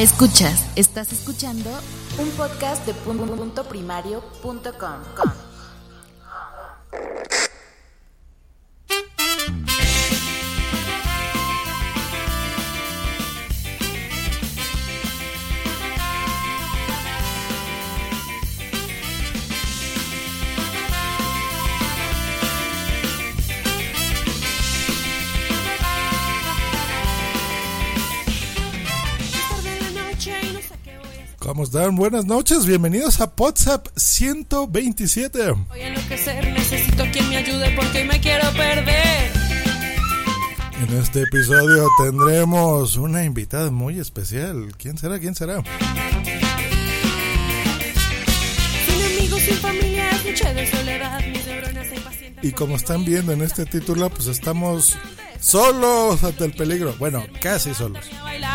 Escuchas, estás escuchando un podcast de punto ¿Cómo están? Buenas noches, bienvenidos a WhatsApp 127. Voy a enloquecer, necesito quien me ayude porque me quiero perder. En este episodio tendremos una invitada muy especial. ¿Quién será? ¿Quién será? Sin amigos, sin familia, noche de soledad, mis neuronas se impacientan. Y como están viendo en este título, pues estamos solos ante el peligro. Bueno, casi solos. Bailar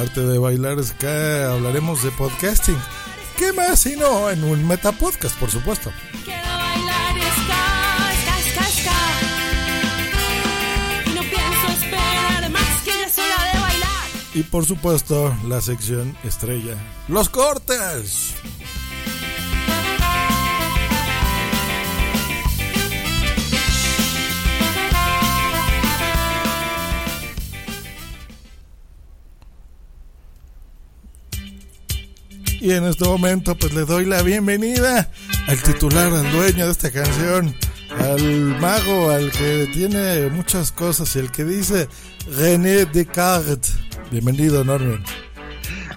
Aparte de bailar ska, hablaremos de podcasting. ¿Qué más si no en un metapodcast, por supuesto? Y por supuesto, la sección estrella, los cortes. Y en este momento pues le doy la bienvenida al titular, al dueño de esta canción, al mago, al que tiene muchas cosas y el que dice René Descartes. Bienvenido, Norman.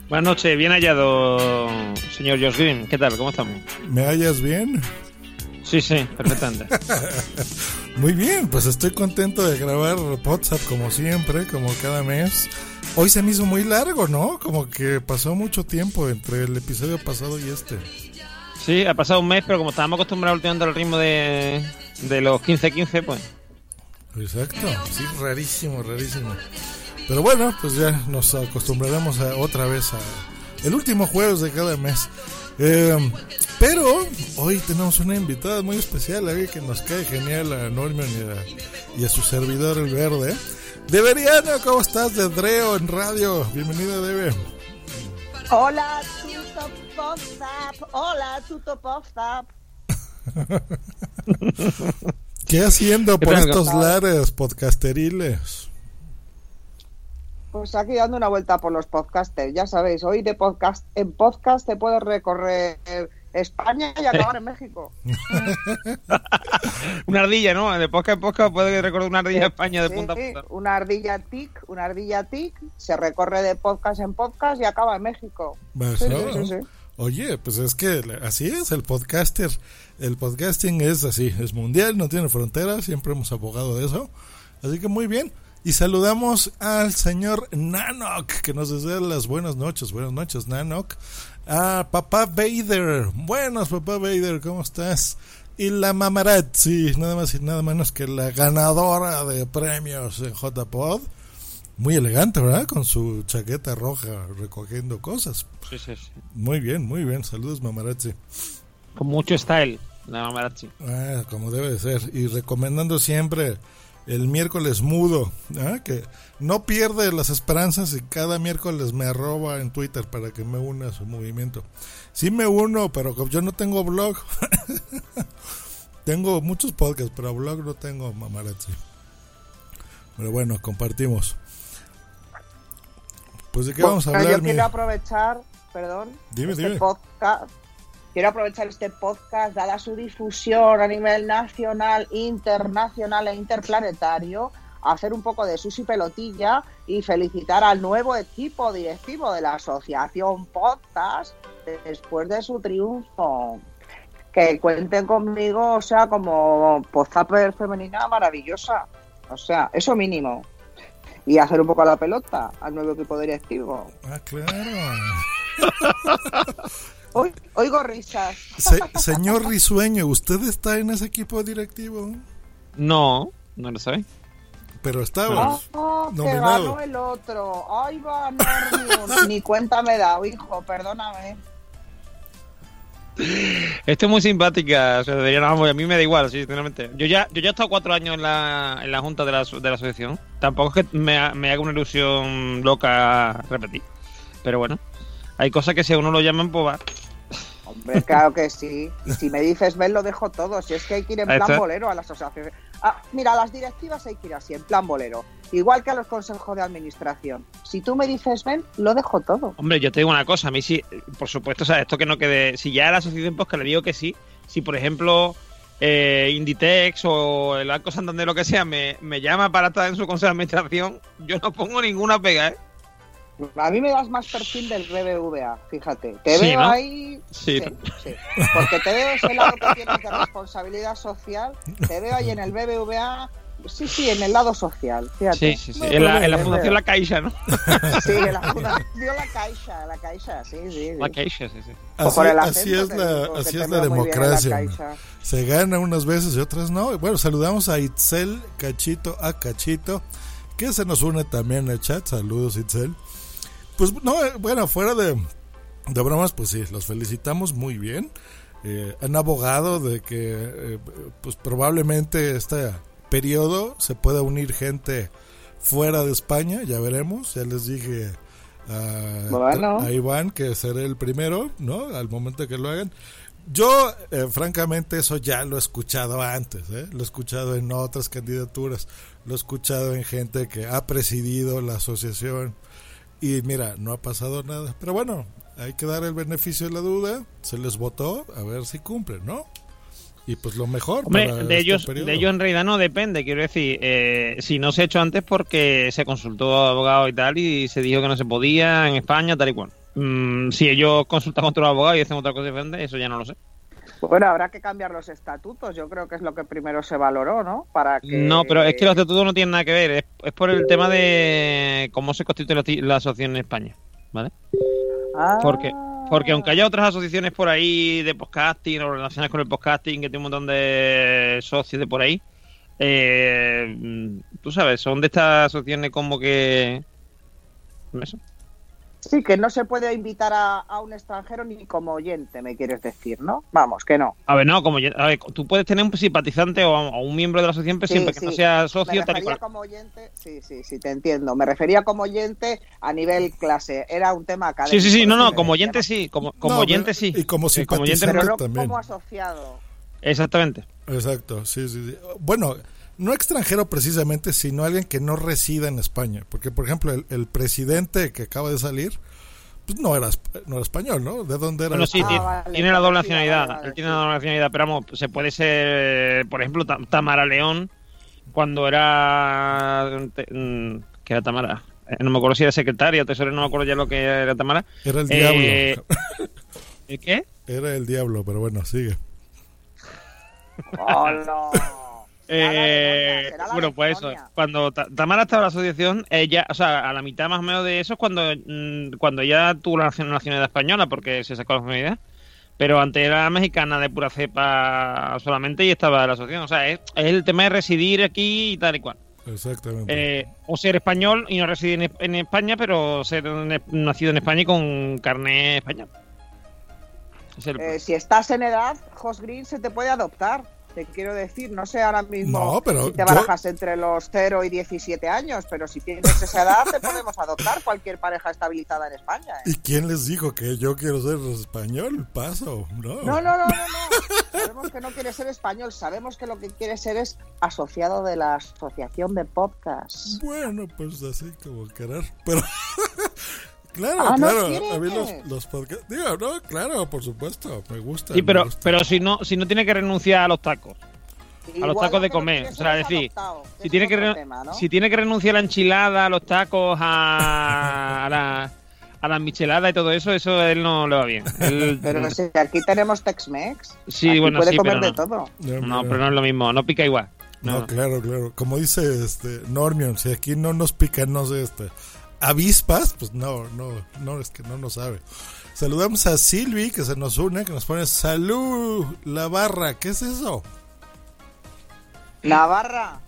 Buenas noches, bien hallado, señor Josh Green. ¿Qué tal? ¿Cómo estamos? ¿Me hallas bien? Sí, sí, perfectamente. Muy bien, pues estoy contento de grabar WhatsApp como siempre, como cada mes. Hoy se me hizo muy largo, ¿no? Como que pasó mucho tiempo entre el episodio pasado y este. Sí, ha pasado un mes, pero como estábamos acostumbrados últimamente al ritmo de, de los 15-15, pues. Exacto, sí, rarísimo, rarísimo. Pero bueno, pues ya nos acostumbraremos a, otra vez a el último jueves de cada mes. Eh, pero hoy tenemos una invitada muy especial, alguien que nos cae genial a Norman y a, y a su servidor el verde. Deberiano, ¿cómo estás? De Dreo en radio. Bienvenida, Debe. Hola, Tuto WhatsApp. Hola, Tuto WhatsApp. ¿Qué haciendo ¿Qué por estos lares podcasteriles? Pues aquí dando una vuelta por los podcasters. Ya sabéis, hoy de podcast en podcast te puedes recorrer España y acabar en México. Una ardilla, ¿no? De podcast en podcast puede recordar una ardilla de España de Sí, punta a sí, punta. una ardilla tic, una ardilla tic, se recorre de podcast en podcast y acaba en México. Sí, sí, sí, sí. Oye, pues es que así es el podcaster. El podcasting es así, es mundial, no tiene fronteras, siempre hemos abogado de eso. Así que muy bien. Y saludamos al señor Nanok, que nos desea las buenas noches. Buenas noches, Nanok. A papá Vader. Buenas, papá Vader, ¿cómo estás? Y la mamarazzi, nada más y nada menos que la ganadora de premios en JPod. Muy elegante, ¿verdad? Con su chaqueta roja recogiendo cosas. Sí, sí, sí. Muy bien, muy bien. Saludos, mamarazzi. Con mucho style, la mamarazzi. Ah, como debe de ser. Y recomendando siempre el miércoles mudo, ¿ah? que no pierde las esperanzas y cada miércoles me arroba en Twitter para que me una a su movimiento. Sí me uno, pero yo no tengo blog. tengo muchos podcasts, pero blog no tengo, mamarazzi. Pero bueno, compartimos. Pues de qué vamos a hablar, yo mi- quiero aprovechar, perdón, Dime, este dime. podcast. Quiero aprovechar este podcast, dada su difusión a nivel nacional, internacional e interplanetario, a hacer un poco de sushi pelotilla y felicitar al nuevo equipo directivo de la Asociación Podcast después de su triunfo. que cuenten conmigo, o sea, como post-upper femenina maravillosa. O sea, eso mínimo. Y hacer un poco a la pelota al nuevo equipo directivo. Ah, claro. Hoy, oigo risas. Se- señor Risueño, ¿usted está en ese equipo directivo? No, no lo sabéis. Pero estaba que nominado. ganó el otro. Ay, va, no, ni cuenta me he dado, hijo, perdóname. Esto es muy simpática, o sea, no, a mí me da igual, sinceramente. Yo ya, yo ya he estado cuatro años en la, en la junta de la, de la asociación. Tampoco es que me, ha- me haga una ilusión loca repetir. Pero bueno, hay cosas que si a uno lo llaman, pues va. Claro que sí. Si me dices ven, lo dejo todo. Si es que hay que ir en plan bolero a las asociaciones. Ah, mira, a las directivas hay que ir así, en plan bolero. Igual que a los consejos de administración. Si tú me dices ven, lo dejo todo. Hombre, yo te digo una cosa, a mí sí, por supuesto, o sea, esto que no quede. Si ya la asociación, pues que le digo que sí. Si, por ejemplo, eh, Inditex o el Banco Santander, lo que sea, me, me llama para estar en su consejo de administración, yo no pongo ninguna pega, ¿eh? A mí me das más perfil del BBVA, fíjate. Te Sí, veo ¿no? ahí. Sí. sí. Porque te veo ese lado que tienes de responsabilidad social. Te veo ahí en el BBVA. Sí, sí, en el lado social. Fíjate. Sí, sí, sí. En, la, en la Fundación. La Caixa, ¿no? Sí, en la fundación La Caixa, La Caixa, sí, sí. sí. La Caixa, sí, sí. Así, es la, así es la democracia. Se gana unas veces y otras no. Bueno, saludamos a Itzel Cachito a Cachito, que se nos une también en el chat. Saludos, Itzel. Pues no, eh, bueno, fuera de, de bromas, pues sí, los felicitamos muy bien. Eh, han abogado de que, eh, pues probablemente este periodo se pueda unir gente fuera de España, ya veremos. Ya les dije a, Bueno. a Iván que seré el primero, ¿no? Al momento que lo hagan. Yo, eh, francamente, eso ya lo he escuchado antes, ¿eh? lo he escuchado en otras candidaturas, lo he escuchado en gente que ha presidido la asociación y mira, no ha pasado nada. Pero bueno, hay que dar el beneficio de la duda, se les votó, a ver si cumplen, ¿no? Y pues lo mejor. Hombre, para de este ellos, periodo. de ellos en realidad no depende, quiero decir, eh, si no se ha hecho antes porque se consultó a abogados y tal y se dijo que no se podía en España, tal y cual. Mm, si ellos consultan con otros abogados y hacen otra cosa diferente, eso ya no lo sé. Bueno, habrá que cambiar los estatutos. Yo creo que es lo que primero se valoró, ¿no? Para que... No, pero es que los estatutos no tienen nada que ver, es, es por el tema de cómo se constituye la, asociación en España, ¿vale? Ah. Porque, porque aunque haya otras asociaciones por ahí de podcasting o relacionadas con el podcasting, que tiene un montón de socios de por ahí, eh, tú sabes, son de estas asociaciones como que... Eso. Sí, que no se puede invitar a, a un extranjero ni como oyente, me quieres decir, ¿no? Vamos, que no. A ver, no, como a ver, tú puedes tener un simpatizante o, o un miembro de la asociación, pero Sí, siempre que no sea Me socio, tal y refería como oyente, sí, sí, sí, te entiendo. Me refería como oyente a nivel clase. Era un tema académico. Sí, sí, sí, no, no, me como oyente ¿no? sí, como, como No, oyente pero- sí. y como Eh, como oyente simpatizante Pero no también. como asociado. Exactamente. Exacto, sí, sí, sí. Bueno, no extranjero precisamente, sino alguien que no resida en España. Porque, por ejemplo, el, el presidente que acaba de salir, pues no era, no era español, ¿no? ¿De dónde era? Bueno, sí, Ah, tiene, vale, tiene la doble nacionalidad. vale, vale, Él tiene sí. la doble nacionalidad, pero vamos, se puede ser, por ejemplo, Ta- Tamara León, cuando era. mm, que era Tamara? Eh, No me acuerdo si era secretaria o tesorera, no me acuerdo ya lo que era Tamara. Era el Eh, diablo. ¿El qué? Era el diablo, pero bueno, sigue. ¡Oh, no! Será la Eh, bueno, pues eso. Cuando Ta- Tamara estaba en la asociación, ella, o sea, a la mitad más o menos de eso es cuando, mm, cuando ella tuvo la nacion- nacionalidad española, porque se sacó la nacionalidad. Pero antes era mexicana de pura cepa solamente y estaba en la asociación. O sea, es, es el tema de residir aquí y tal y cual. Exactamente. Eh, o ser español y no residir en, en España, pero ser en- nacido en España y con carné español. Es el- Eh, si estás en edad, Jos Green se te puede adoptar. Te quiero decir, no sé ahora mismo No, pero si te yo- barajas entre los 0 y 17 años, pero si tienes esa edad, te podemos adoptar cualquier pareja estabilizada en España. ¿eh? ¿Y quién les dijo que yo quiero ser español? Paso, ¿no? No, no, no, no, no. Sabemos que no quiere ser español, sabemos que lo que quiere ser es asociado de la Asociación de Podcast. Bueno, pues así como querer. Pero, claro, Ah, ¿no claro. quieres? A mí los, los podcasts. Digo, no, claro, por supuesto. Me gusta. Sí, me pero, gusta. pero si no, si no tiene que renunciar a los tacos. a los tacos de comer. O sea, es decir, si tiene, que si tiene que renunciar a la enchilada, a los tacos, a, a la, a la michelada y todo eso, eso a él no le va bien. Él- Pero si aquí tenemos Tex-Mex. Sí, aquí bueno, puede sí, comer pero de no. todo. Ya, no, pero no es lo mismo, no pica igual. No, No. claro, claro. Como dice este Normion, si aquí no nos pican, no sé, este, avispas, pues no, no, no, es que no nos sabe. Saludamos a Silvi, que se nos une, que nos pone salud, la barra, ¿qué es eso? Navarra.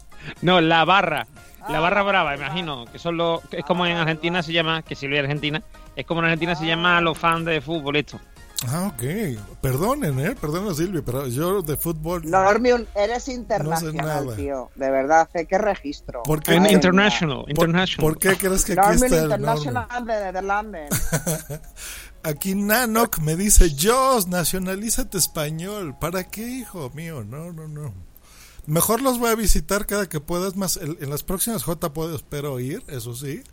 No, la barra. La Ah, barra la brava, barra. imagino. Que son los, es como en Ah, Argentina se llama, que Silvia es Argentina, es como en Argentina se llama los fans de fútbol esto. Ah, ok. Perdonen, eh, perdonen Silvi, pero yo de fútbol... Normion, eres internacional, tío. De verdad, ¿eh? ¿qué registro? ¿Por qué? En Madre international, ¿Por, international. por qué crees que aquí Normion está el International de Netherlands. Aquí Nanok me dice, Jos, nacionalízate español. ¿Para qué, hijo mío? No, no, no. Mejor los voy a visitar cada que puedas. Más el- en las próximas J puedo, espero ir, eso sí.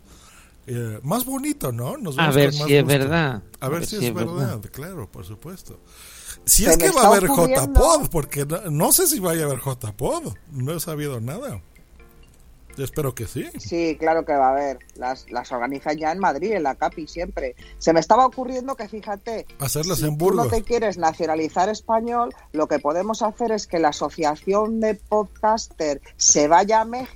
Eh, más bonito, ¿no? Nos A vemos ver con más si es gusto. verdad. A ver si es verdad, claro, por supuesto. Si Se es que va a haber JPod, porque no, no sé si vaya a haber JPod. No he sabido nada. Yo espero que sí. Sí, claro que va a haber. Las, las organizan ya en Madrid, en la CAPI, siempre. Se me estaba ocurriendo que, fíjate, Hacerlas si en tú no te quieres nacionalizar español, lo que podemos hacer es que la Asociación de Podcaster se vaya a México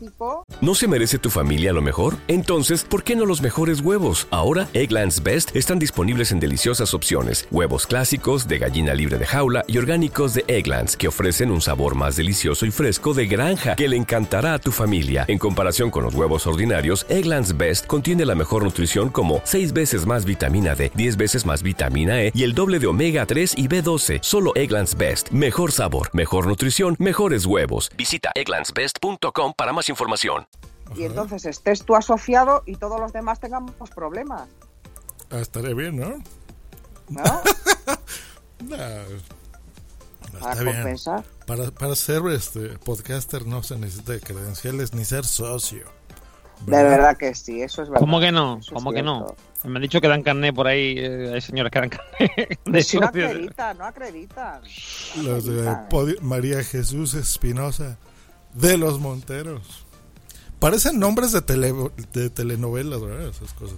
¿No se merece tu familia lo mejor? Entonces, ¿por qué no los mejores huevos? Ahora, Egglands Best están disponibles en deliciosas opciones. Huevos clásicos, de gallina libre de jaula y orgánicos de Egglands, que ofrecen un sabor más delicioso y fresco de granja que le encantará a tu familia. En comparación con los huevos ordinarios, Egglands Best contiene la mejor nutrición como 6 veces más vitamina D, 10 veces más vitamina E y el doble de omega 3 y B12. Solo Egglands Best. Mejor sabor, mejor nutrición, mejores huevos. Visita egglandsbest.com para más información. y entonces estés tú asociado y todos los demás tengamos problemas, Ah, estaré bien, ¿no? Para está bien. compensar. Para, para ser este podcaster no se necesita de credenciales ni ser socio. De verdad que sí, eso es verdad. ¿Cómo que no? Eso ¿Cómo que no? Me han dicho que dan carnet por ahí, eh, hay señores que dan de Si no acreditan, no acreditan. Los de María Jesús Espinosa de los Monteros. Parecen nombres de, tele, de telenovelas, ¿verdad? Esas cosas.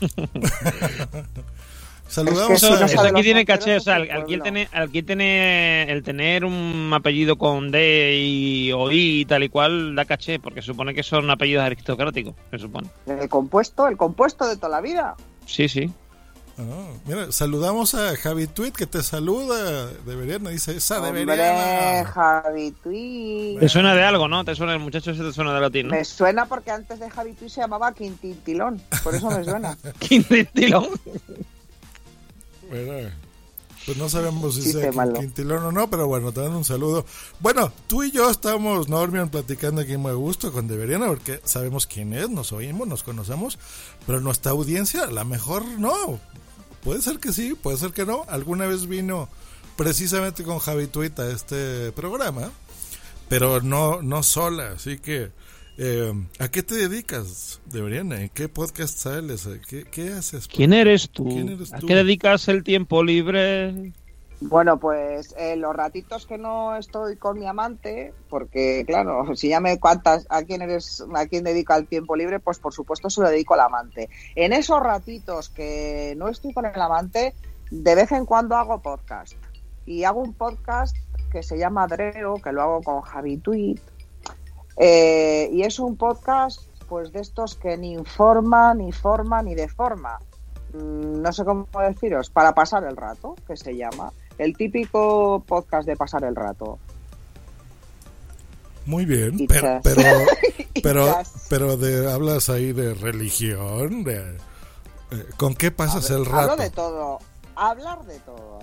Saludamos Es que no a... eso sabe aquí tiene caché, o sea, de al- su aquí el, pueblo. tener, aquí el tener, el tener un apellido con D y o I y tal y cual da caché, porque supone que son apellidos aristocráticos, se supone. El compuesto, el compuesto de toda la vida. Sí, sí. Ah, mira, saludamos a Javi Tweet que te saluda. Deberían, dice esa Hombre, debería. Javi Tui. Te suena de algo, ¿no? Te suena el muchacho ese te suena de latín, ¿no? Me suena porque antes de Javi Tui se llamaba Quintintilón. Por eso me suena. Quintilón. Pues no sabemos si sea. Quintilón o no, pero bueno, te dan un saludo. Bueno, tú y yo estamos, Normion, platicando aquí muy a gusto con Deberiana, porque sabemos quién es, nos oímos, nos conocemos, pero nuestra audiencia, a lo mejor no. Puede ser que sí, puede ser que no. Alguna vez vino precisamente con Javi Tweet a este programa, pero no, no sola, así que... eh, ¿A qué te dedicas, Deberiana? ¿En qué podcast sales? ¿Qué, qué haces? ¿Quién eres tú? ¿Quién eres ¿A tú? qué dedicas el tiempo libre? Bueno, pues eh, los ratitos que no estoy con mi amante, porque claro, si ya me cuentas a quién eres, a quién dedica el tiempo libre, pues por supuesto se lo dedico al amante. En esos ratitos que no estoy con el amante, de vez en cuando hago podcast. Y hago un podcast que se llama Dreo, que lo hago con Javi Tweet. Eh, y es un podcast pues de estos que ni informa, ni forma, ni deforma. Mm, No sé cómo deciros, para pasar el rato, que se llama. El típico podcast de pasar el rato. Muy bien, pero pero pero, pero de hablas ahí de religión, de eh, ¿con qué pasas el Hablo rato? de todo. Hablar de todo.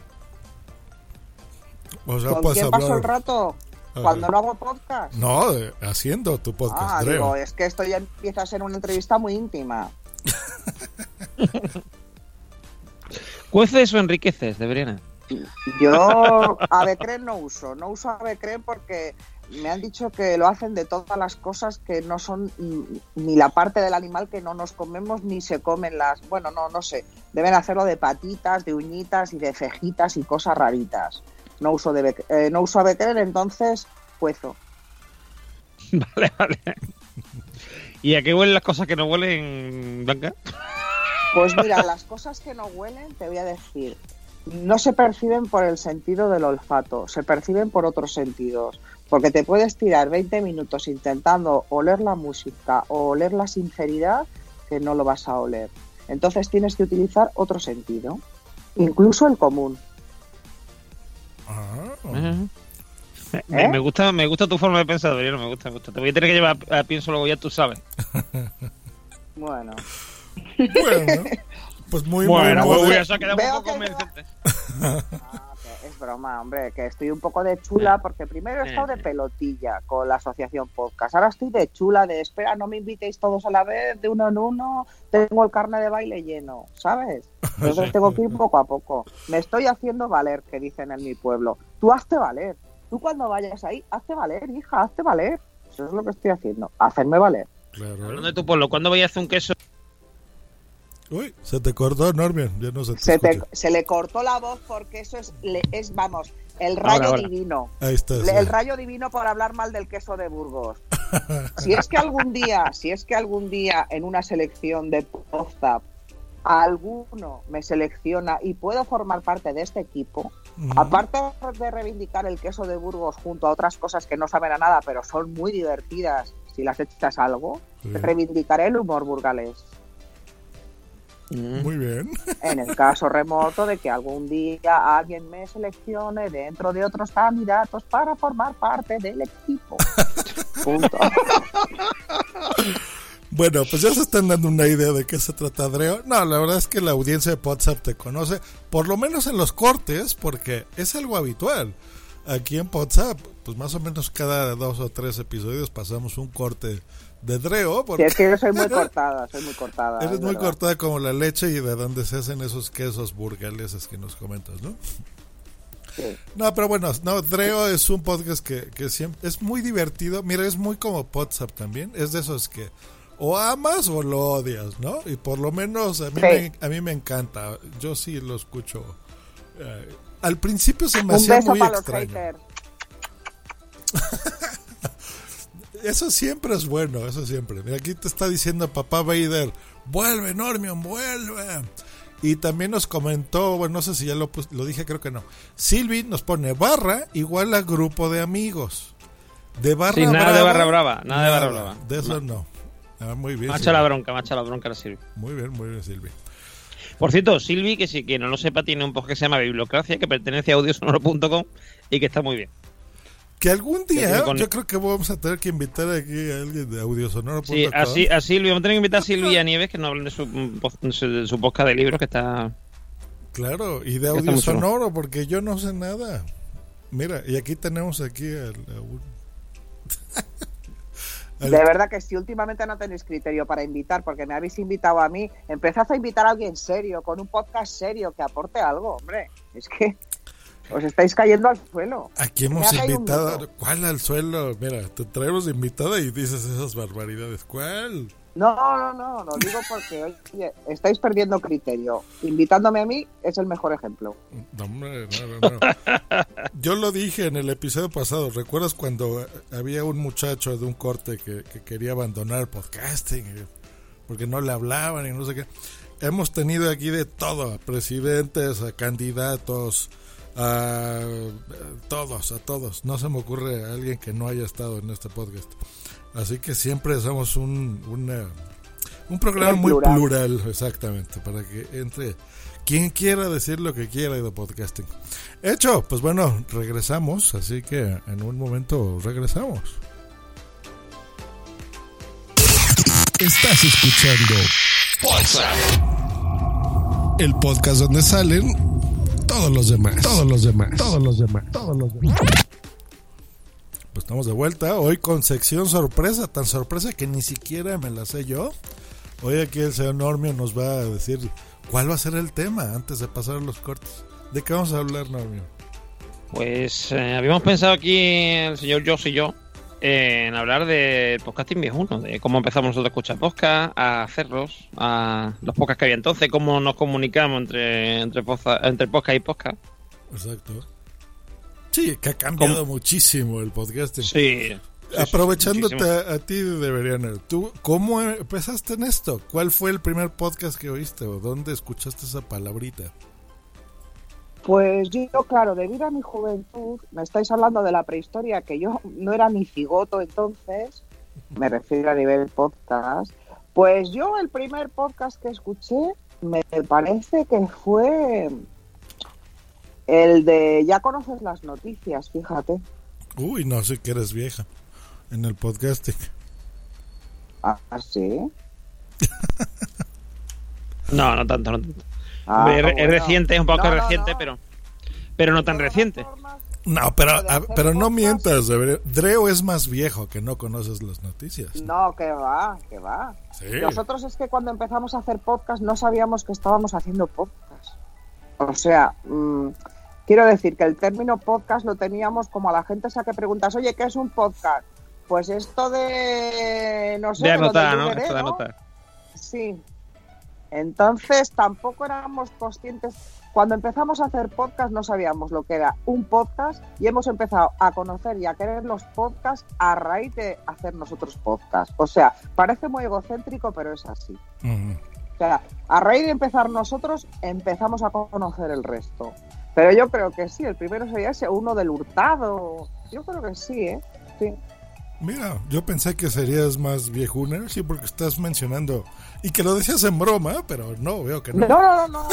O sea, ¿Con quién paso hablar- el rato? Cuando no hago podcast. No, de- haciendo tu podcast, ah, creo. digo, es que esto ya empieza a ser una entrevista muy íntima. ¿Cueces o enriqueces, deberían? Yo Avecren no uso, no uso Avecren porque me han dicho que lo hacen de todas las cosas que no son ni la parte del animal que no nos comemos ni se comen las, bueno, no, no sé, deben hacerlo de patitas, de uñitas y de cejitas y cosas raritas. No uso de Bec- eh, no uso Avecren, entonces cuezo. Vale, vale. ¿Y a qué huelen las cosas que no huelen, Blanca? Pues mira, las cosas que no huelen, te voy a decir, no se perciben por el sentido del olfato, se perciben por otros sentidos. Porque te puedes tirar 20 minutos intentando oler la música o oler la sinceridad que no lo vas a oler. Entonces tienes que utilizar otro sentido, incluso el común. Ah, Me, ¿Eh? me gusta, me gusta tu forma de pensar, Adriano, me gusta, me gusta. Te voy a tener que llevar a, a pienso luego ya tú sabes. Bueno, bueno, pues muy Bueno, muy pues moder- eso ha quedado un poco que es broma, hombre, que estoy un poco de chula porque primero he estado de pelotilla con la asociación podcast. Ahora estoy de chula, de espera, no me invitéis todos a la vez, de uno en uno, tengo el carne de baile lleno, ¿sabes? Entonces tengo que ir poco a poco. Me estoy haciendo valer, que dicen en mi pueblo. Tú hazte valer. Tú cuando vayas ahí, hazte valer, hija, hazte valer. Eso es lo que estoy haciendo, hacerme valer. Claro. Hablando de tu pueblo, ¿cuándo voy a hacer un queso? Uy, se te cortó, Normion. Ya no se te Se, te- se le cortó la voz porque eso es, le- es vamos, el Ahora, rayo ahora. divino. Ahí está. sí. El rayo divino por hablar mal del queso de Burgos. Si es que algún día, si es que algún día en una selección de WhatsApp alguno me selecciona y puedo formar parte de este equipo, aparte de reivindicar el queso de Burgos junto a otras cosas que no saben a nada, pero son muy divertidas si las echas algo, Sí. reivindicaré el humor burgalés. Muy bien. En el caso remoto de que algún día alguien me seleccione dentro de otros candidatos para formar parte del equipo. Punto. Bueno, pues ya se están dando una idea de qué se trata Adreo. No, la verdad es que la audiencia de WhatsApp te conoce, por lo menos en los cortes, porque es algo habitual. Aquí en WhatsApp, pues más o menos cada dos o tres episodios pasamos un corte de Dreo. Porque es que yo soy muy cortada, soy muy cortada. eres es muy verdad. cortada como la leche y de donde se hacen esos quesos burgaleses que nos comentas, ¿no? Sí. No, pero bueno, no, Dreo es un podcast que, que siempre es muy divertido. Mira, es muy como WhatsApp también. Es de esos que o amas o lo odias, ¿no? Y por lo menos a mí, Sí. me, a mí me encanta. Yo sí lo escucho. Eh, al principio se me Un hacía beso muy para los extraño. haters. Eso siempre es bueno, eso siempre. Mira, aquí te está diciendo papá Vader, vuelve Normion, vuelve. Y también nos comentó, bueno, no sé si ya lo, lo dije, creo que no. Silvi nos pone barra igual a grupo de amigos. De barra Sí, nada de barra brava, nada de barra brava. De eso no. Ah, muy bien. Macha la bronca, macha la bronca la Silvi. Muy bien, muy bien, Silvi. Por cierto, Silvi, que si quien no lo sepa, tiene un podcast que se llama Bibliocracia, que pertenece a audiosonoro.com y que está muy bien. Que algún día con- yo creo que vamos a tener que invitar aquí a alguien de audiosonoro.com. Sí, así, a Silvi, vamos a tener que invitar a Silvi y a Nieves que nos hablen de su, de su, podcast de libros que está... Claro, y de audio sonoro, porque yo no sé nada. Mira, y aquí tenemos aquí al- a un- al- De verdad que si últimamente no tenéis criterio para invitar, porque me habéis invitado a mí, empezad a invitar a alguien serio, con un podcast serio, que aporte algo, hombre. Es que os estáis cayendo al suelo. Aquí hemos invitado. ¿Cuál al suelo? Mira, te traemos invitada y dices esas barbaridades. ¿Cuál? No, no, no, lo digo porque oye, estáis perdiendo criterio. Invitándome a mí es el mejor ejemplo. No, hombre, no, no, no. Yo lo dije en el episodio pasado. ¿Recuerdas cuando había un muchacho de un corte que, que quería abandonar el podcasting? Porque no le hablaban y no sé qué. Hemos tenido aquí de todo: a presidentes, a candidatos, a todos, a todos. No se me ocurre a alguien que no haya estado en este podcast. Así que siempre somos un, una- un programa muy plural. plural, exactamente, para que entre quien quiera decir lo que quiera de podcasting. Hecho, pues bueno, regresamos, así que en un momento regresamos. Estás escuchando el podcast donde salen todos los demás, todos los demás, todos los demás, todos los demás. Pues estamos de vuelta hoy con sección sorpresa, tan sorpresa que ni siquiera me la sé yo. Hoy aquí el señor Normio nos va a decir cuál va a ser el tema antes de pasar a los cortes. ¿De qué vamos a hablar, Normio? Pues eh, habíamos pensado aquí, el señor Joss y yo, en hablar de podcasting viejuno, de cómo empezamos nosotros a escuchar podcast, a hacerlos, a los podcasts que había entonces, cómo nos comunicamos entre, entre, poza- entre podcast y podcast. Exacto. Sí, que ha cambiado muchísimo el podcasting. Sí, Aprovechándote muchísimo. a, a ti, deberían. ¿Tú cómo empezaste en esto? ¿Cuál fue el primer podcast que oíste o dónde escuchaste esa palabrita? Pues yo, claro, debido a mi juventud, me estáis hablando de la prehistoria, que yo no era ni cigoto entonces, me refiero a nivel podcast, pues yo el primer podcast que escuché me parece que fue el de Ya conoces las noticias, fíjate. Uy, no sé que eres vieja en el podcasting. Ah, sí. No, no tanto, no tanto. Ah, es, reciente, es un poco No, reciente, no. pero pero no tan reciente. No, pero, pero no mientas. Dreo es más viejo que no conoces las noticias. No, que va, que va. Sí. Nosotros es que cuando empezamos a hacer podcast no sabíamos que estábamos haciendo podcast. O sea, mm, quiero decir que el término podcast lo teníamos como a la gente esa que preguntas, oye, ¿qué es un podcast? Pues esto de, no sé, De anotar, ¿no? Esto de ¿no? anotar. Sí. Entonces tampoco éramos conscientes. Cuando empezamos a hacer podcast no sabíamos lo que era un podcast y hemos empezado a conocer y a querer los podcasts a raíz de hacer nosotros podcast. O sea, parece muy egocéntrico, pero es así. O sea, a raíz de empezar nosotros empezamos a conocer el resto. Pero yo creo que sí, el primero sería ese, uno del hurtado. Yo creo que sí, ¿eh? Sí. Mira, yo pensé que serías más viejuna, sí, porque estás mencionando. Y que lo decías en broma, pero no, veo que no. No, no, no, no.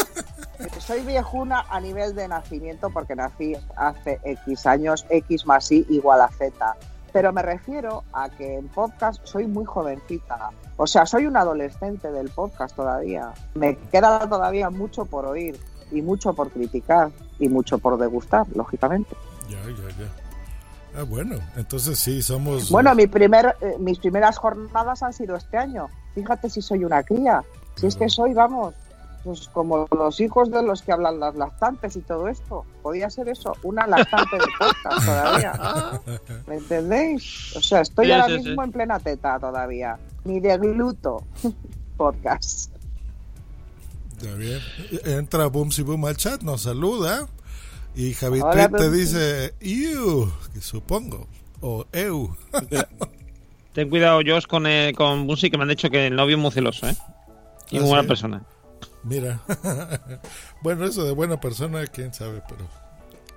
Soy viejuna a nivel de nacimiento porque nací hace X años, X más Y igual a Z. Pero me refiero a que en podcast soy muy jovencita. O sea, soy un adolescente del podcast todavía. Me queda todavía mucho por oír y mucho por criticar y mucho por degustar, lógicamente. Ya, ya, ya. Ah, bueno, entonces sí, somos. Bueno, mi primer, eh, mis primeras jornadas han sido este año. Fíjate si soy una cría. Si es que soy, vamos, pues como los hijos de los que hablan las lactantes y todo esto. Podía ser eso, una lactante de podcast todavía. ¿Me entendéis? O sea, estoy Sí, ahora sí, sí. mismo en plena teta todavía. Ni de gluto podcast. Está bien. Entra Boomsy Boom al chat, nos saluda. Y Javi Hola, Tweet te dice, Iu, que supongo. O Eu. Ten cuidado, Josh, con, eh, con Bunsi, que me han dicho que el novio es muy celoso, ¿eh? Y Ah, muy buena ¿sí? persona. Mira. bueno, eso de buena persona, quién sabe, pero.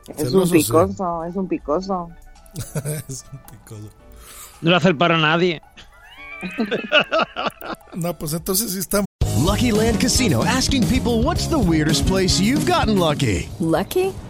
Es Celoso, un sí. picoso, es un picoso. es un picoso. No lo hace el para nadie. No, pues entonces sí está Lucky Land Casino asking people what's the weirdest place you've gotten lucky? Lucky?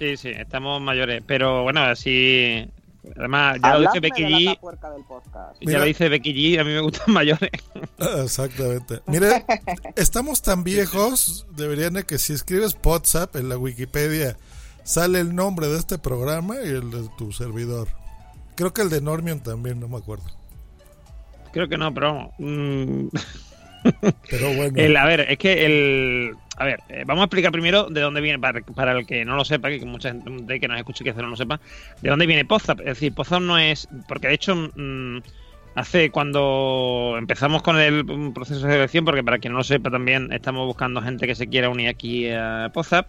Sí, sí, estamos mayores. Pero bueno, así. Además, ya lo dice Becky de la G. tapuerca del podcast. Ya Mira. lo dice Becky G. A mí me gustan mayores. Exactamente. Mire, estamos tan viejos, deberían de que si escribes WhatsApp en la Wikipedia sale el nombre de este programa y el de tu servidor. Creo que el de Normion también, no me acuerdo. Creo que no, pero vamos. Pero bueno, El, a ver, es que el. A ver, eh, vamos a explicar primero de dónde viene, para, para el que no lo sepa, que mucha gente que nos escuche que no lo sepa, de dónde viene Podzap. Es decir, Podzap no es. Porque de hecho, mm, hace cuando empezamos con el mm, proceso de selección, porque para quien no lo sepa también estamos buscando gente que se quiera unir aquí a Podzap.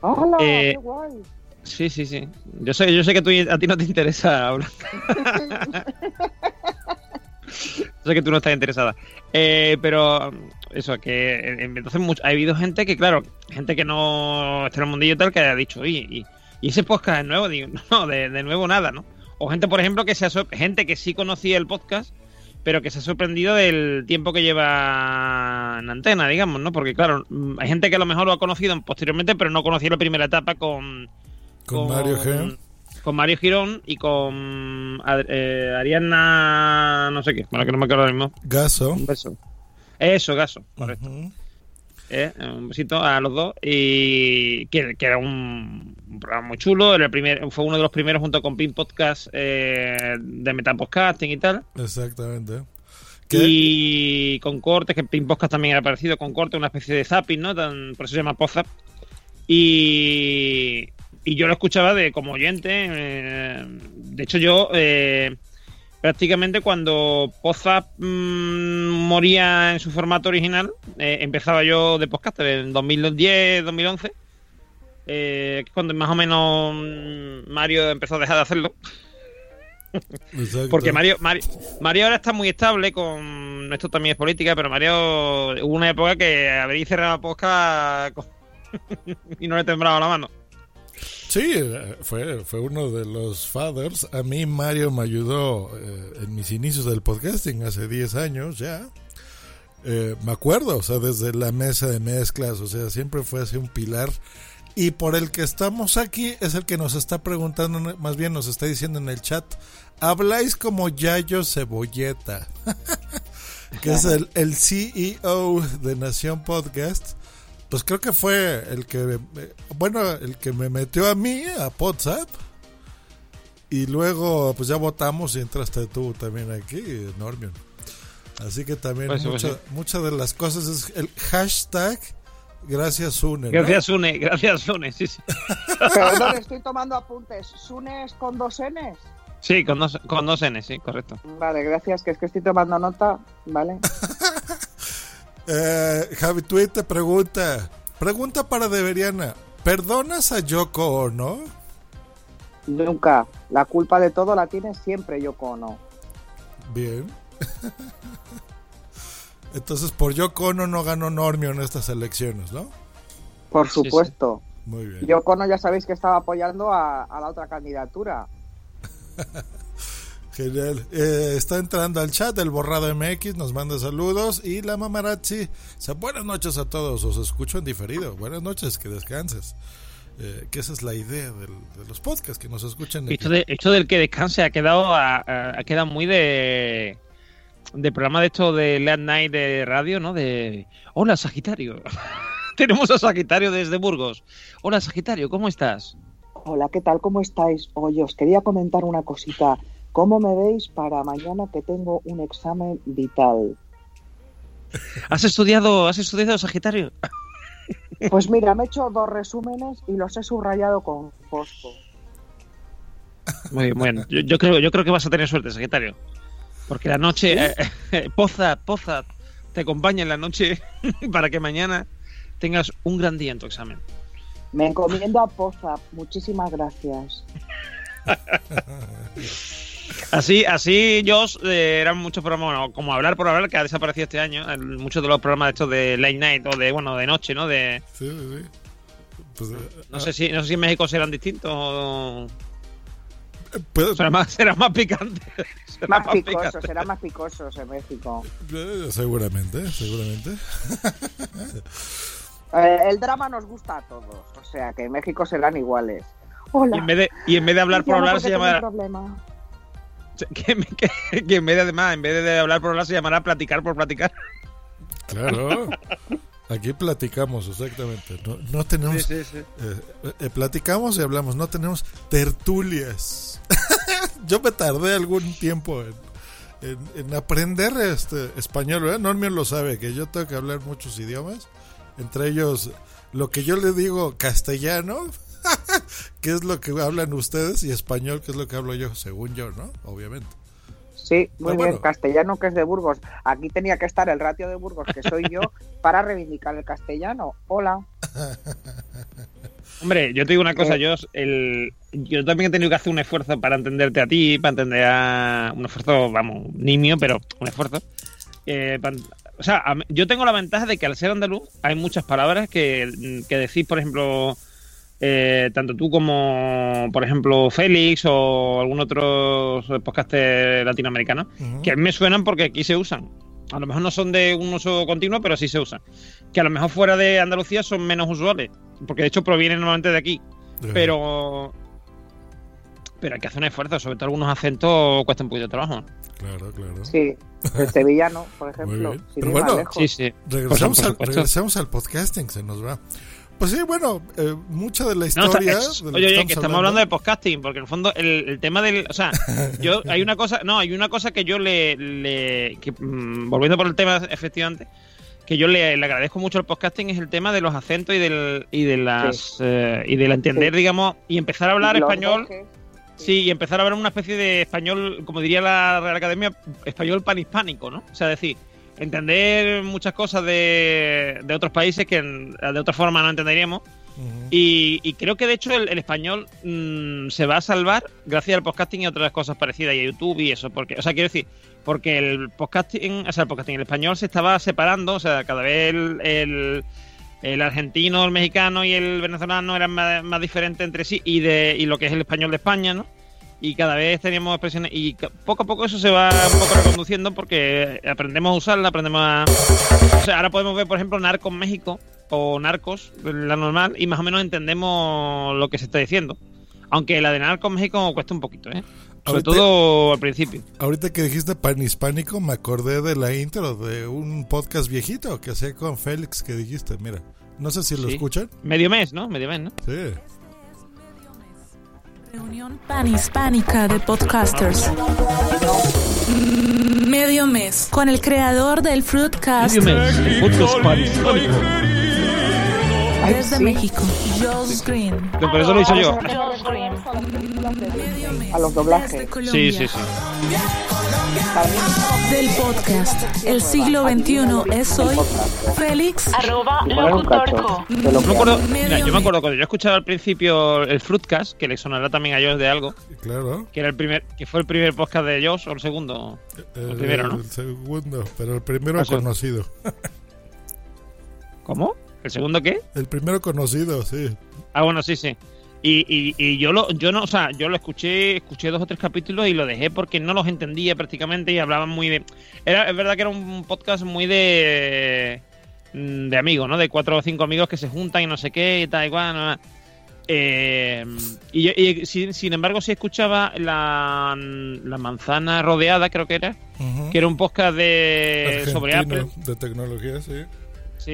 ¡Hola! Eh, ¡Qué guay! Sí, sí, sí. Yo sé, yo sé que tú, a ti no te interesa hablar. sé que tú no estás interesada. Eh, pero eso, que eh, entonces ha habido gente que, claro, gente que no está en el mundillo y tal, que ha dicho, oye, y, y ese podcast es nuevo, digo, no, de, de nuevo nada, ¿no? O gente, por ejemplo, que se aso- gente que sí conocía el podcast, pero que se ha sorprendido del tiempo que lleva en antena, digamos, ¿no? Porque claro, mm, hay gente que a lo mejor lo ha conocido posteriormente, pero no conocía la primera etapa con... Con Mario G. Con Mario Girón y con eh, Ariana... no sé qué, bueno, que no me acuerdo ahora mismo. Gaso. Un beso. Eso, Gaso, correcto. Eh, un besito a los dos y que, que era un, un programa muy chulo era el primer fue uno de los primeros junto con Pin Podcast eh, de Metapodcasting y tal Exactamente. y con cortes que Pin Podcast también era parecido con cortes una especie de zapping no Tan- por eso se llama Podzap y y yo lo escuchaba de como oyente eh, de hecho yo eh, prácticamente cuando Podzap mm, moría en su formato original, eh, empezaba yo de podcaster en 2010, 2011, eh, que es cuando más o menos mm, Mario empezó a dejar de hacerlo. Porque Mario, Mario, Mario ahora está muy estable con. Esto también es política, pero Mario hubo una época que habría cerrado la podcast con- y no le temblaba la mano. Sí, eh, fue, fue uno de los fathers. A mí Mario me ayudó eh, en mis inicios del podcasting hace 10 años ya. Eh, me acuerdo, o sea, desde la mesa de mezclas, o sea, siempre fue así un pilar. Y por el que estamos aquí es el que nos está preguntando, más bien nos está diciendo en el chat, habláis como Yayo Cebolleta, que es el, el CEO de Nación Podcast. Pues creo que fue el que, me- bueno, el que me metió a mí, a WhatsApp. Y luego, pues ya votamos y entraste tú también aquí, Normion. Así que también Pues pues sí. muchas de las cosas es el hashtag gracias Sune. ¿no? Gracias, Sune, gracias, Sune, sí, sí. Perdón, estoy tomando apuntes. ¿Sunes con dos Ns? Sí, con dos, con dos N, sí, correcto. Vale, gracias, que es que estoy tomando nota, ¿vale? Eh, Javi Tweet te pregunta, pregunta para Deberiana, ¿perdonas a Yoko Ono? Nunca. La culpa de todo la tiene siempre Yoko Ono. Bien. Entonces por Yoko Ono no ganó Normio en estas elecciones, ¿no? Por supuesto. Muy bien. Yoko Ono ya sabéis que estaba apoyando a, a la otra candidatura. Genial. Eh, está entrando al chat el Borrado MX, nos manda saludos. Y la Mamarazzi dice, buenas noches a todos, os escucho en diferido. Buenas noches, que descanses. Eh, que esa es la idea del- de los podcasts, que nos escuchen. en- Esto, de, esto del que descanse ha quedado, a- a- ha quedado muy de, de programa de esto de Late Night de radio, ¿no? De Hola Sagitario. Tenemos a Sagitario desde Burgos. Hola Sagitario, ¿cómo estás? Hola, ¿qué tal? ¿Cómo estáis? Oye, os quería comentar una cosita. ¿Cómo me veis para mañana que tengo un examen vital? ¿Has estudiado, has estudiado Sagitario? Pues mira, me he hecho dos resúmenes y los he subrayado con fosfo. Muy bien, bueno, yo, yo creo, yo creo que vas a tener suerte, Sagitario. Porque la noche, eh, eh, Poza, Poza, te acompaña en la noche para que mañana tengas un gran día en tu examen. Me encomiendo a Poza. Muchísimas gracias. Así, así, yo eh, eran muchos programas, bueno, como hablar por hablar, que ha desaparecido este año, el- muchos de los programas de estos de late night o de, bueno, de noche, ¿no? De, Sí, sí, sí. Pues, eh, no sé si, no sé si en México serán distintos o Pero- serán más, serán más picantes. serán Más picosos, picantes. serán más picosos en México. eh, seguramente, seguramente. Eh, el drama nos gusta a todos, o sea que en México serán iguales. Hola. Y en vez de, y en vez de hablar por hablar se llamará, problema. que, que- que en vez de además, en vez de hablar por hablar se llamará platicar por platicar. Claro. Aquí platicamos, exactamente. No, no tenemos. Sí, sí, sí. eh, eh, platicamos y hablamos, no tenemos tertulias. Yo me tardé algún tiempo en, en- en aprender este español, ¿verdad? Normio lo sabe, que yo tengo que hablar muchos idiomas. Entre ellos, lo que yo le digo castellano, que es lo que hablan ustedes, y español, que es lo que hablo yo, según yo, ¿no? Obviamente. Sí, muy Ah, bien, bueno. castellano que es de Burgos. Aquí tenía que estar el ratio de Burgos, que soy yo, para reivindicar el castellano. Hola. Hombre, yo te digo una cosa, Eh. yo, el, yo también he tenido que hacer un esfuerzo para entenderte a ti, para entender a... Un esfuerzo, vamos, nimio, pero un esfuerzo. Eh, pa- o sea, yo tengo la ventaja de que al ser andaluz hay muchas palabras que, que decís, por ejemplo, eh, tanto tú como, por ejemplo, Félix o algún otro podcaster latinoamericano, Ujú. que a mí me suenan porque aquí se usan. A lo mejor no son de un uso continuo, pero sí se usan. Que a lo mejor fuera de Andalucía son menos usuales, porque de hecho provienen normalmente de aquí. Pero pero hay que hacer un esfuerzo, sobre todo algunos acentos cuesta un poquito de trabajo. Claro, claro. Sí, el sevillano, por ejemplo. bien. sin Pero bueno. Sí, sí. Regresamos, Por al, regresamos al podcasting, se nos va. Pues sí, bueno, eh, mucha de la No, historia. está- de oye, oye, que estamos hablando de podcasting, porque en el fondo el, el tema del, o sea, yo hay una cosa, no, hay una cosa que yo le, le que, mm, volviendo por el tema efectivamente, que yo le, le agradezco mucho al podcasting es el tema de los acentos y del y de las eh, y del entender, Sí. digamos, y empezar a hablar Los español. dojes. Sí, y empezar a hablar una especie de español, como diría la Real Academia, español panhispánico, ¿no? O sea, decir, entender muchas cosas de, de otros países que en- de otra forma no entenderíamos. Y, y creo que de hecho el, el español mm, se va a salvar gracias al podcasting y a otras cosas parecidas y a YouTube y eso. Porque, o sea, quiero decir, porque el podcasting, o sea, el podcasting, el español se estaba separando, o sea, cada vez el, el, el argentino, el mexicano y el venezolano eran más, más diferentes entre sí y de y lo que es el español de España, ¿no? Y cada vez teníamos expresiones y poco a poco eso se va un poco reconduciendo porque aprendemos a usarla, aprendemos a... O sea, ahora podemos ver, por ejemplo, Narcos México o Narcos, la normal, y más o menos entendemos lo que se está diciendo. Aunque la de Narcos México cuesta un poquito, ¿eh? Sobre Ahorita- todo al principio. Ahorita que dijiste panhispánico, me acordé de la intro de un podcast viejito que hacía con Félix que dijiste, mira. No sé si lo Sí. escuchan. Medio mes, ¿no? Medio mes, ¿no? Sí. Reunión panhispánica de podcasters. Medio mes. Con el creador del Fruitcast. Medio mes. podcast panhispánico. Desde México. Josh Green. No, pero eso lo hice yo. A los doblajes. Sí, sí, sí. Del podcast. El siglo XXI es hoy. Félix. Arroba Poner un cacho de lo Yo que me acuerdo, mira, yo me acuerdo cuando yo escuchaba al principio el Fruitcast, que le sonará también a Josh de algo, Claro. que era el primer, que fue el primer podcast de Josh o el segundo. El, primero, ¿no? el segundo, pero el primero Ah, conocido. ¿Cómo? ¿El segundo qué? El primero conocido, sí. Ah, bueno, sí, sí. Y, y, y yo lo, yo no, o sea, yo lo escuché, escuché dos o tres capítulos y lo dejé porque no los entendía prácticamente y hablaban muy de. Era, es verdad que era un podcast muy de mm, de amigos, ¿no? De cuatro o cinco amigos que se juntan y no sé qué y tal igual. No, eh, y, yo- y sin, sin embargo sí escuchaba la, la manzana rodeada, creo que era, que era un podcast de sobre Apple De tecnología, sí.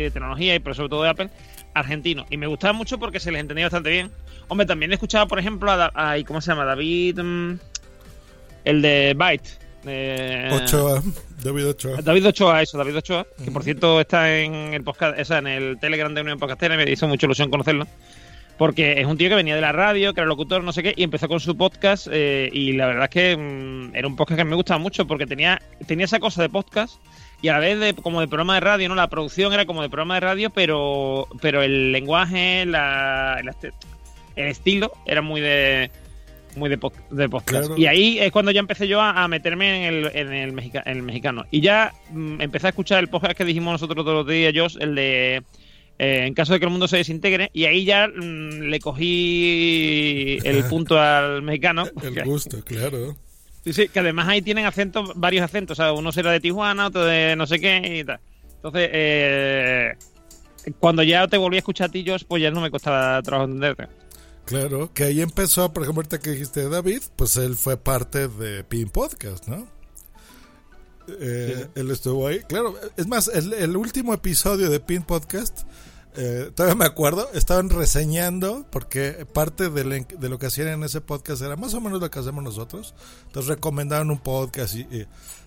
De tecnología y pero sobre todo de Apple, argentino. Y me gustaba mucho porque se les entendía bastante bien. Hombre, también escuchaba, por ejemplo, a, a- ¿cómo se llama? David, mm, el de Byte. de- Ochoa, David Ochoa. David Ochoa, eso, David Ochoa, que por cierto está en el podcast, o sea, en el Telegram de Unión Podcastera, me hizo mucha ilusión conocerlo. Porque es un tío que venía de la radio, que era locutor, no sé qué, y empezó con su podcast. eh, y la verdad es que mm, era un podcast que me gustaba mucho porque tenía, tenía esa cosa de podcast y a la vez de, como de programa de radio, ¿no? La producción era como de programa de radio, pero, pero el lenguaje, la, el, el estilo era muy de muy de, de podcast. Claro. Y ahí es cuando ya empecé yo a, a meterme en el, en, el mexica- en el mexicano. Y ya mm, empecé a escuchar el podcast que dijimos nosotros todos los días, Josh, el de eh, en caso de que el mundo se desintegre. Y ahí ya mm, le cogí el punto al mexicano. El gusto, claro. Sí, sí, que además ahí tienen acentos, varios acentos. O sea, uno será de Tijuana, otro de no sé qué y tal. Entonces, eh, cuando ya te volví a escuchar a ti, Josh, pues ya no me costaba trabajo entenderte. Claro, que ahí empezó, por ejemplo, ahorita que dijiste David, pues él fue parte de Pin Podcast, ¿no? Eh, Él estuvo ahí. Claro, es más, el, el último episodio de Pin Podcast, eh, todavía me acuerdo, estaban reseñando, porque parte de, de lo que hacían en ese podcast era más o menos lo que hacemos nosotros. Entonces recomendaban un podcast y, y,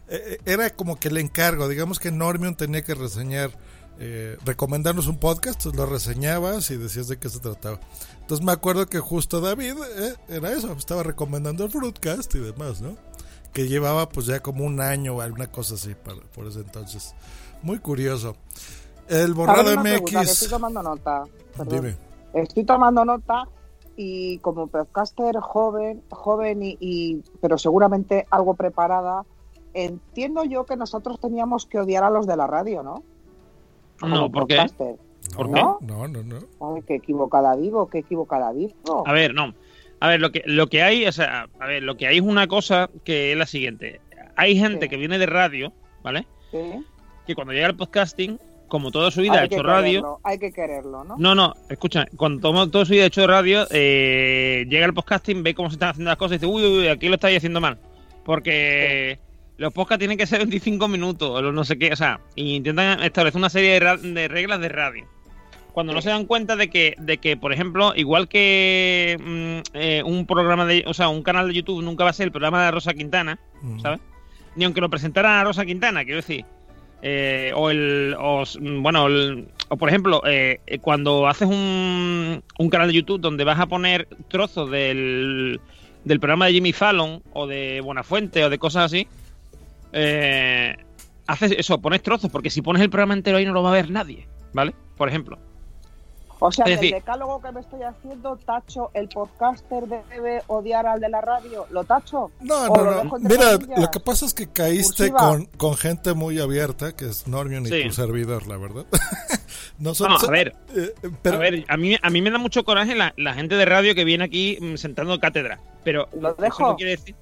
eh, era como que el encargo, digamos que Normion tenía que reseñar, eh, recomendarnos un podcast, entonces lo reseñabas y decías de qué se trataba. Entonces me acuerdo que justo David eh, era eso, estaba recomendando el Fruitcast y demás, ¿no? Que llevaba pues ya como un año o alguna cosa así por ese entonces. Muy curioso. El borrado ¿Sabes una pregunta? MX. estoy tomando nota. Perdón. Dime. Estoy tomando nota y como podcaster joven, joven y, y- pero seguramente algo preparada, entiendo yo que nosotros teníamos que odiar a los de la radio, ¿no? Como No, ¿por qué? podcaster. ¿Por ¿No? qué? No, no, no. Ay, qué equivocada vivo, qué equivocada vivo. A ver, no. A ver, lo que, lo que hay, o sea, a ver, lo que hay es una cosa que es la siguiente. Hay gente Sí. que viene de radio, ¿vale? Sí. Que cuando llega al podcasting, como toda su vida ha Hay hecho radio. quererlo, Hay que querererlo, ¿no? No, no, escucha, cuando toda, toda su vida ha hecho radio, eh, llega al podcasting, ve cómo se están haciendo las cosas y dice, uy, uy, uy, aquí lo estáis haciendo mal. Porque los podcasts tienen que ser 25 minutos, o no sé qué, o sea, intentan establecer una serie de, ra- de reglas de radio. Cuando no se dan cuenta de que, de que por ejemplo, igual que mm, eh, un programa de, o sea, un canal de YouTube nunca va a ser el programa de Rosa Quintana, Mm. ¿sabes? Ni aunque lo presentara a Rosa Quintana, quiero decir. Eh, o el. O, s- bueno, el- o por ejemplo, eh, eh, cuando haces un, un canal de YouTube donde vas a poner trozos del, del programa de Jimmy Fallon o de Buenafuente o de cosas así, eh, haces eso, pones trozos, porque si pones el programa entero ahí no lo va a ver nadie, ¿vale? Por ejemplo. O sea, Es que el decálogo que me estoy haciendo, tacho, el podcaster debe odiar al de la radio. ¿Lo tacho? No, ¿O no, lo no. Mira, lo que pasa es que caíste con, con gente muy abierta, que es Normion y Sí. tu servidor, la verdad. No, a ver, eh, pero- a ver, a mí, a mí me da mucho coraje la, la gente de radio que viene aquí mm, sentando cátedra, pero Lo eso dejo. no quiere decir,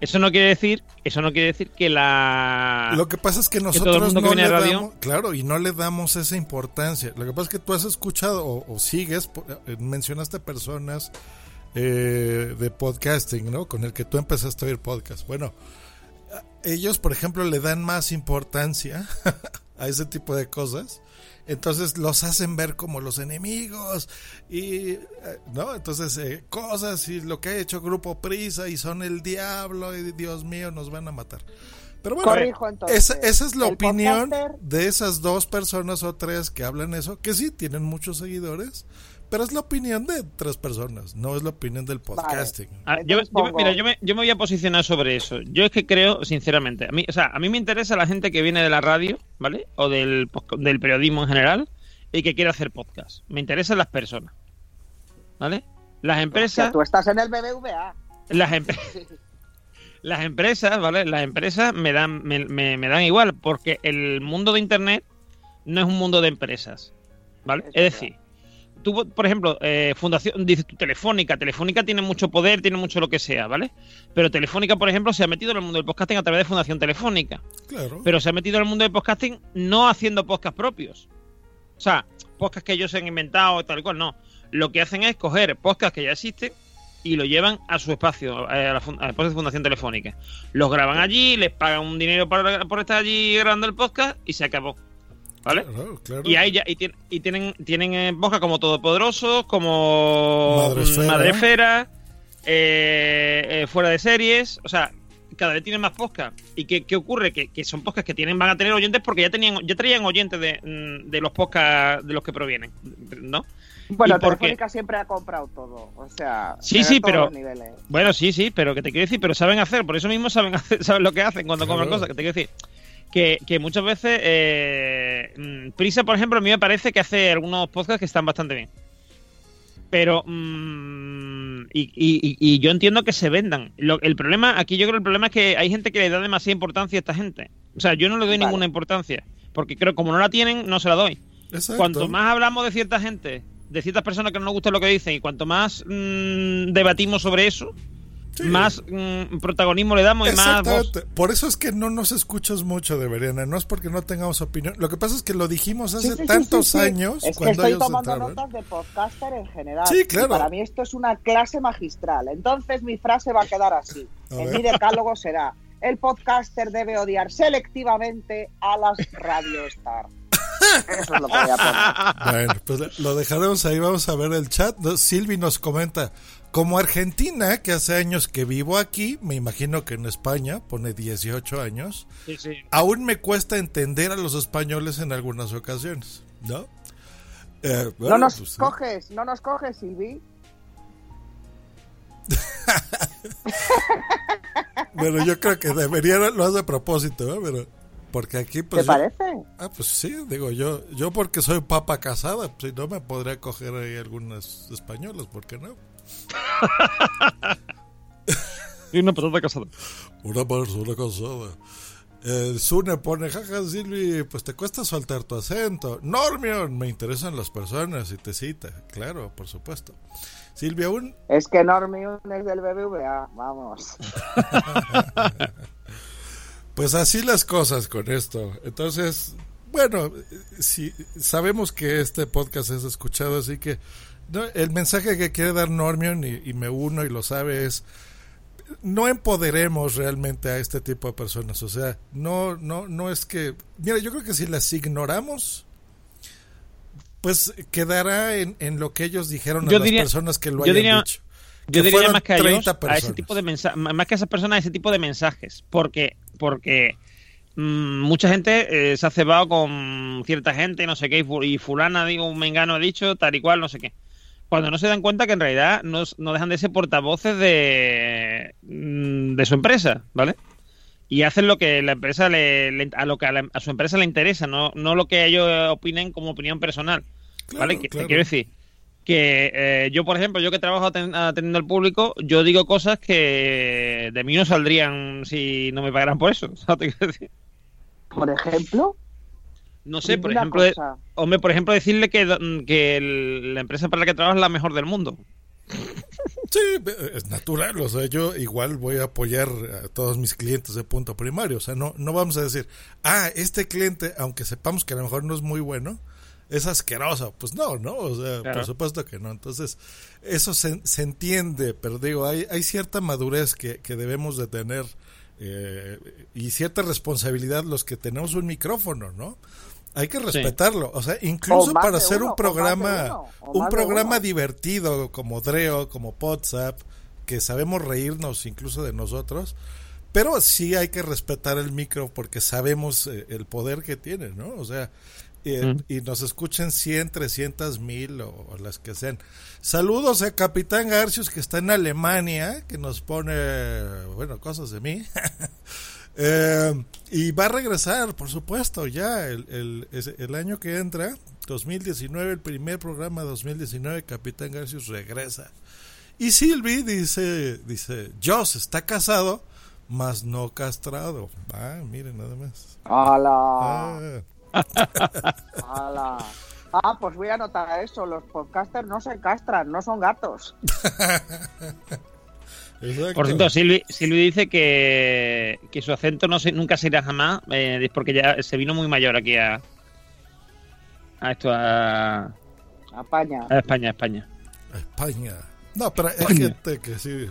eso no quiere decir, eso no quiere decir que la Lo que pasa es que nosotros que no le radio- damos, claro, y no le damos esa importancia. Lo que pasa es que tú has escuchado o, o sigues, eh, mencionaste personas eh, de podcasting, ¿no? Con el que tú empezaste a oír podcast. Bueno, ellos, por ejemplo, le dan más importancia a ese tipo de cosas. Entonces los hacen ver como los enemigos y, eh, ¿no? Entonces, eh, cosas y lo que ha hecho Grupo Prisa y son el diablo y Dios mío, nos van a matar. Pero bueno, Corrijo, entonces. esa, esa es la opinión podcaster- de esas dos personas o tres que hablan eso, que sí tienen muchos seguidores, pero es la opinión de tres personas, no es la opinión del podcasting. Ah, yo, mira, yo me, yo me voy a posicionar sobre eso. Yo es que creo, sinceramente, a mí, o sea, a mí me interesa la gente que viene de la radio, ¿vale? O del, del periodismo en general y que quiere hacer podcast. Me interesan las personas, ¿vale? Las O sea, empresas, tú estás en el BBVA. las, empre- las empresas, ¿vale? Las empresas me dan, me, me- me dan igual, porque el mundo de internet no es un mundo de empresas, ¿vale? Es Es, decir, tú, por ejemplo, eh, Fundación, dices tú, Telefónica, Telefónica tiene mucho poder, tiene mucho lo que sea, ¿vale? Pero Telefónica, por ejemplo, se ha metido en el mundo del podcasting a través de Fundación Telefónica, Claro. pero se ha metido en el mundo del podcasting no haciendo podcast propios. O sea, podcast que ellos se han inventado, tal y cual, no. Lo que hacen es coger podcast que ya existen y lo llevan a su espacio, eh, a la espacio de Fundación Telefónica. Los graban allí, les pagan un dinero por, por estar allí grabando el podcast y se acabó. ¿Vale? Claro, claro. Y ahí ya, y, tien- y tienen, tienen eh, podcast como Todopoderosos, como Madresfera, eh, eh, fuera de series, o sea, cada vez tienen más podcast. ¿Y qué, qué ocurre? Que, que son podcasts que tienen, van a tener oyentes porque ya tenían, ya traían oyentes de, mm, de los podcasts de los que provienen, ¿no? Bueno. Telefónica siempre ha comprado todo. O sea, Sí, sí, todos pero- los niveles. Bueno, sí, sí, pero que te quiero decir, pero saben hacer, por eso mismo saben hacer, saben lo que hacen cuando Claro. compran cosas, que te quiero decir. Que, que muchas veces, eh, mm, Prisa, por ejemplo, a mí me parece que hace algunos podcasts que están bastante bien. Pero, mm, y, y- y- y yo entiendo que se vendan. Lo- el problema, aquí yo creo que el problema es que hay gente que le da demasiada importancia a esta gente. O sea, yo no le doy Vale. ninguna importancia, porque creo como no la tienen, no se la doy. Exacto. Cuanto más hablamos de cierta gente, de ciertas personas que no nos gusta lo que dicen, y cuanto más mm, debatimos sobre eso, Sí. más mm, protagonismo le damos y más voz. Por eso es que no nos escuchas mucho, Veriana. No es porque no tengamos opinión. Lo que pasa es que lo dijimos hace Sí, sí, tantos sí, sí. años Es que cuando estoy ellos tomando entraron. notas de podcaster en general. Sí, claro. para mí esto es una clase magistral. Entonces mi frase va a quedar así. A en ver. mi decálogo será: el podcaster debe odiar selectivamente a las Radio Star. Eso es lo que voy a poner. Bueno, pues lo dejaremos ahí. Vamos a ver el chat. Silvi nos comenta. Como Argentina, que hace años que vivo aquí, me imagino que en España, pone 18 años, Sí, sí. aún me cuesta entender a los españoles en algunas ocasiones, ¿no? Eh, bueno, No nos pues, coges, no nos coges, Silvi. Bueno, yo creo que debería lo hace a propósito, ¿eh? Pero porque aquí pues ¿Te yo- parece? Ah, pues sí, digo yo, yo porque soy papa casada, pues, si no me podría coger ahí algunas españolas, ¿por qué no? Y una patata casada. Una persona casada. Eh, Sune pone, jaja, Silvi, pues te cuesta soltar tu acento. Normion, me interesan las personas y te cita. Claro, por supuesto. Silvia, un... Es que Normion es del BBVA, vamos. pues así las cosas con esto. Entonces, bueno, si sabemos que este podcast es escuchado, así que no, el mensaje que quiere dar Normion, y, y me uno y lo sabe, es no empoderemos realmente a este tipo de personas. O sea, no, no, no es que. Mira, yo creo que si las ignoramos, pues quedará en, en lo que ellos dijeron a las personas que lo hayan diría- dicho. Yo diría más que a, ellos, 30 a ese personas. tipo de mensa- más que a esas personas, a ese tipo de mensajes. Porque, porque mm, mucha gente eh, se ha cebado con cierta gente, no sé qué, y fulana, digo, un mengano ha dicho, tal y cual, no sé qué. Cuando no se dan cuenta que en realidad no, no dejan de ser portavoces de, mm, de su empresa, ¿vale? Y hacen lo que la empresa le, le- a lo que a, la- a su empresa le interesa, no, no lo que ellos opinen como opinión personal. ¿Vale? Que- claro. Quiero decir, que eh, yo, por ejemplo, yo que trabajo aten- atendiendo al público, yo digo cosas que de mí no saldrían si no me pagaran por eso. Por ejemplo, No sé, por ejemplo, cosa. hombre, por ejemplo, decirle que, que el- la empresa para la que trabajo es la mejor del mundo. Sí, es natural, o sea, yo igual voy a apoyar a todos mis clientes de punto primario, o sea, no, no vamos a decir, ah, este cliente, aunque sepamos que a lo mejor no es muy bueno, es asqueroso, pues no, no, o sea, Claro. por supuesto que no, entonces, eso se, se entiende, pero digo, hay, hay cierta madurez que, que debemos de tener eh, y cierta responsabilidad los que tenemos un micrófono, ¿no? Hay que respetarlo, o sea, incluso O para hacer uno, un programa, uno, un programa divertido como Dreo, como WhatsApp, que sabemos reírnos incluso de nosotros, pero sí hay que respetar el micro porque sabemos eh, el poder que tiene, ¿no? O sea, eh, Mm. y nos escuchen 100, 300 mil o, o las que sean. Saludos a Capitán Garcius que está en Alemania, que nos pone, bueno, cosas de mí. Eh, y va a regresar, por supuesto, ya el, el, el año que entra, 2019, el primer programa 2019, Capitán Garcius regresa. Y Silvi dice, dice, Joss está casado, mas no castrado. Ah, miren nada más. ¡Hala! Ah. ¡Hala! Ah, pues voy a anotar eso. Los podcasters no se castran, no son gatos. Exacto. Por cierto, Silvi, Silvi dice que, que su acento no se, nunca se irá jamás, eh, es porque ya se vino muy mayor aquí a, a esto, a, a España, a España. España. No, pero hay gente que sí.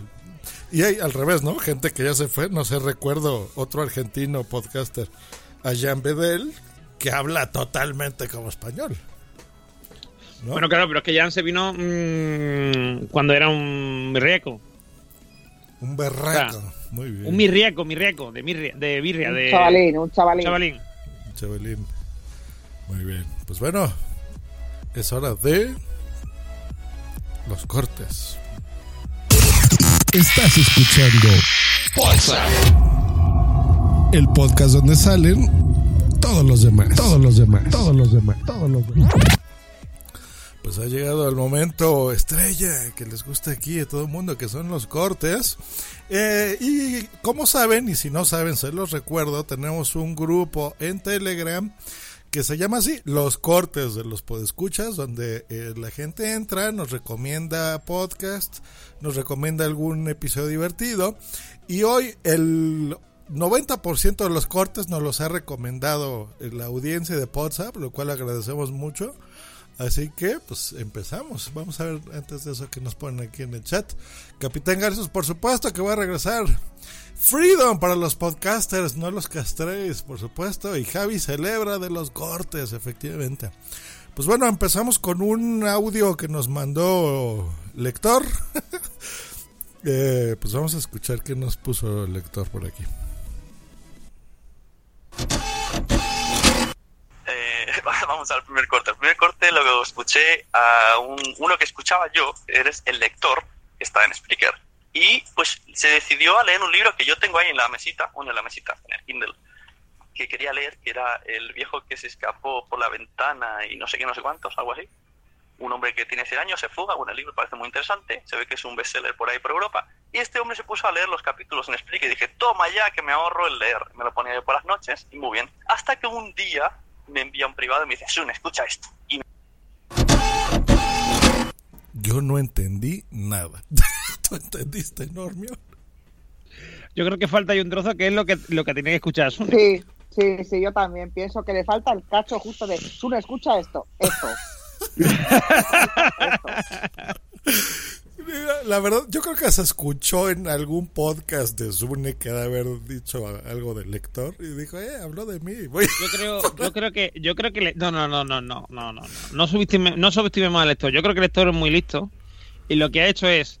Y hay al revés, ¿no? Gente que ya se fue. No sé, recuerdo otro argentino podcaster, a Jean Bedel, que habla totalmente como español. ¿no? Bueno, claro, pero es que Jan se vino mm, cuando era un mirriaco. Un berraco. O sea, Muy bien. Un mirriaco, mirriaco, de, mirria, de birria, Un de chavalín, un chavalín. chavalín. Chavalín. Muy bien. Pues bueno, es hora de los cortes. Estás escuchando el podcast donde salen todos los demás. Todos los demás. Todos los demás. Todos los demás. Pues ha llegado el momento estrella que les gusta aquí a todo el mundo, que son los cortes. Eh, y como saben, y si no saben, se los recuerdo, tenemos un grupo en Telegram que se llama así, Los Cortes de los Podescuchas, donde eh, la gente entra, nos recomienda podcast, nos recomienda algún episodio divertido. Y hoy el 90% de los cortes nos los ha recomendado la audiencia de WhatsApp, lo cual agradecemos mucho. Así que, pues empezamos. Vamos a ver antes de eso que nos ponen aquí en el chat. Capitán Garcius, por supuesto que va a regresar. Freedom para los podcasters, no los castréis, por supuesto. Y Javi celebra de los cortes, efectivamente. Pues bueno, empezamos con un audio que nos mandó lector. Eh, pues vamos a escuchar qué nos puso el lector por aquí. Vamos al primer corte. El primer corte lo escuché a un- uno que escuchaba yo, eres el lector, que está en Spreaker. Y pues se decidió a leer un libro que yo tengo ahí en la mesita, bueno, en la mesita, en el Kindle, que quería leer, que era El viejo que se escapó por la ventana y no sé qué, no sé cuántos, algo así. Un hombre que tiene 100 años se fuga, bueno, el libro parece muy interesante, se ve que es un bestseller por ahí por Europa. Y este hombre se puso a leer los capítulos en Explique y dije, toma ya que me ahorro el leer. Me lo ponía yo por las noches y muy bien. Hasta que un día me envía un privado y me dice, Sun, escucha esto. Y Yo no entendí nada. ¿Tú entendiste, Normio? Yo creo que falta ahí un trozo que es lo que, lo que tiene que escuchar Sune. Sí, sí, sí, yo también pienso que le falta el cacho justo de Sune, escucha esto, esto. Mira, la verdad, yo creo que se escuchó en algún podcast de Zune que de haber dicho algo del lector y dijo, eh, habló de mí. Yo creo, yo creo que, yo creo que le... no, no, no, no, no, no, no, no subestimemos no al lector. Yo creo que el lector es muy listo y lo que ha hecho es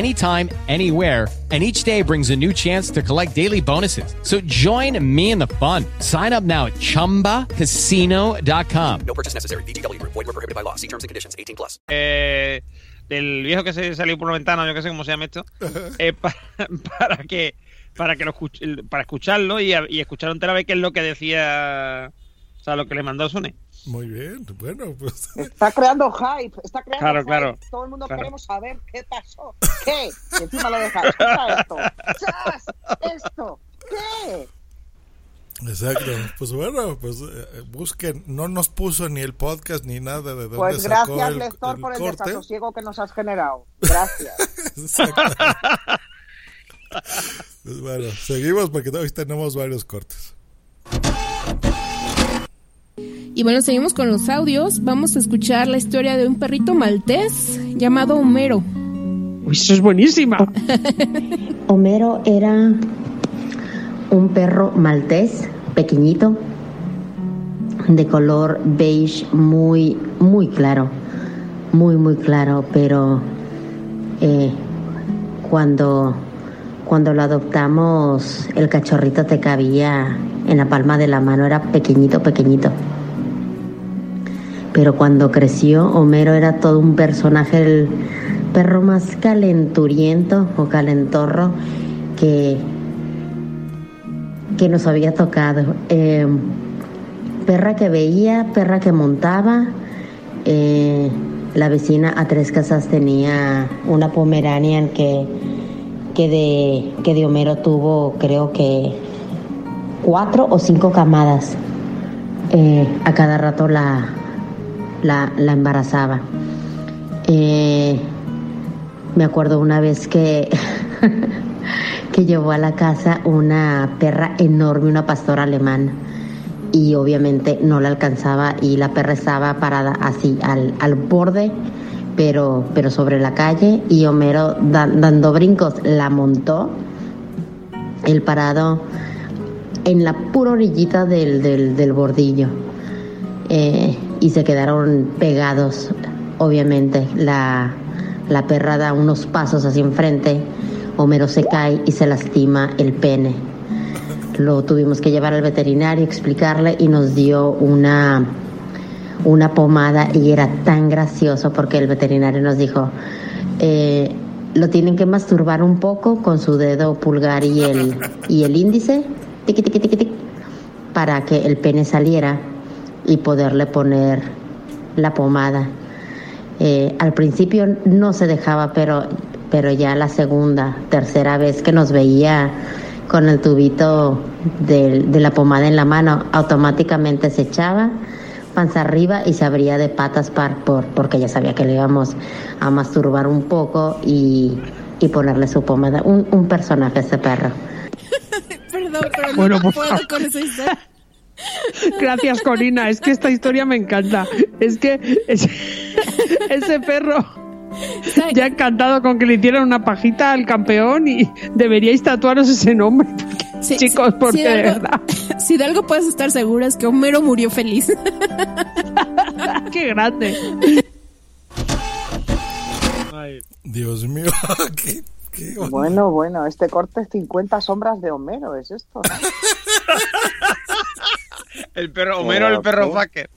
anytime, anywhere. And each day brings a new chance to collect daily bonuses. So join me in the fun. Sign up now at chumbacasino.com. No purchase necessary. VGW Group. Void were prohibited by law. See terms and conditions. 18 plus. eh, del viejo que se salió por la ventana, yo que sé cómo se llama esto, eh, pa- para, que para que lo escuch- para escucharlo y, y escuchar entera vez qué es lo que decía, o sea, lo que le mandó Sune. Muy bien, bueno, pues. Está creando hype, está creando Claro, hype. claro, Todo el mundo claro. queremos saber qué pasó, qué. Y encima lo deja, escucha esto, chas, esto, qué. Exacto. Pues bueno, pues eh, busquen. No nos puso ni el podcast ni nada de dónde Pues sacó gracias, el, lector, el por el corte. desasosiego que nos has generado. Gracias. Exacto. Pues bueno, seguimos porque hoy tenemos varios cortes. Y bueno, seguimos con los audios. Vamos a escuchar la historia de un perrito maltés llamado Homero. Uy, eso es buenísima. Homero era un perro maltés pequeñito de color beige muy muy claro muy muy claro pero eh, cuando cuando lo adoptamos el cachorrito te cabía en la palma de la mano era pequeñito pequeñito pero cuando creció Homero era todo un personaje el perro más calenturiento o calentorro que que nos había tocado. Eh, perra que veía, perra que montaba. Eh, la vecina a tres casas tenía una Pomeranian que, que, de, que de Homero tuvo creo que cuatro o cinco camadas. Eh, a cada rato la, la, la embarazaba. Eh, me acuerdo una vez que que llevó a la casa una perra enorme, una pastora alemana. Y obviamente no la alcanzaba y la perra estaba parada así al, al borde, pero, pero sobre la calle. Y Homero da- dando brincos la montó, el parado en la pura orillita del, del, del bordillo. Eh, y se quedaron pegados, obviamente. La, la perra da unos pasos hacia enfrente, Homero se cae y se lastima el pene. Lo tuvimos que llevar al veterinario, explicarle y nos dio una, una pomada y era tan gracioso porque el veterinario nos dijo, eh, lo tienen que masturbar un poco con su dedo pulgar y el, y el índice, para que el pene saliera y poderle poner la pomada. Eh, al principio no se dejaba, pero, pero ya la segunda, tercera vez que nos veía con el tubito de, la pomada en la mano, automáticamente se echaba panza arriba y se abría de patas par, por, porque ya sabía que le íbamos a masturbar un poco y, y ponerle su pomada. Un, un personaje ese perro. Perdón, pero Bueno, no por puedo favor. con esa historia. Gracias, Corina. Es que esta historia me encanta. Es que ese, ese perro ya encantado con que le hicieran una pajita al campeón y deberíais tatuaros ese nombre. Sí, Chicos, sí, porque sí, de algo- verdad. Si de algo puedes estar segura es que Homero murió feliz. Qué grande. Dios mío, qué, qué. Bueno, bueno, este corte es 50 sombras de Homero, es esto. El perro, Homero, el perro ¿qué? fucker.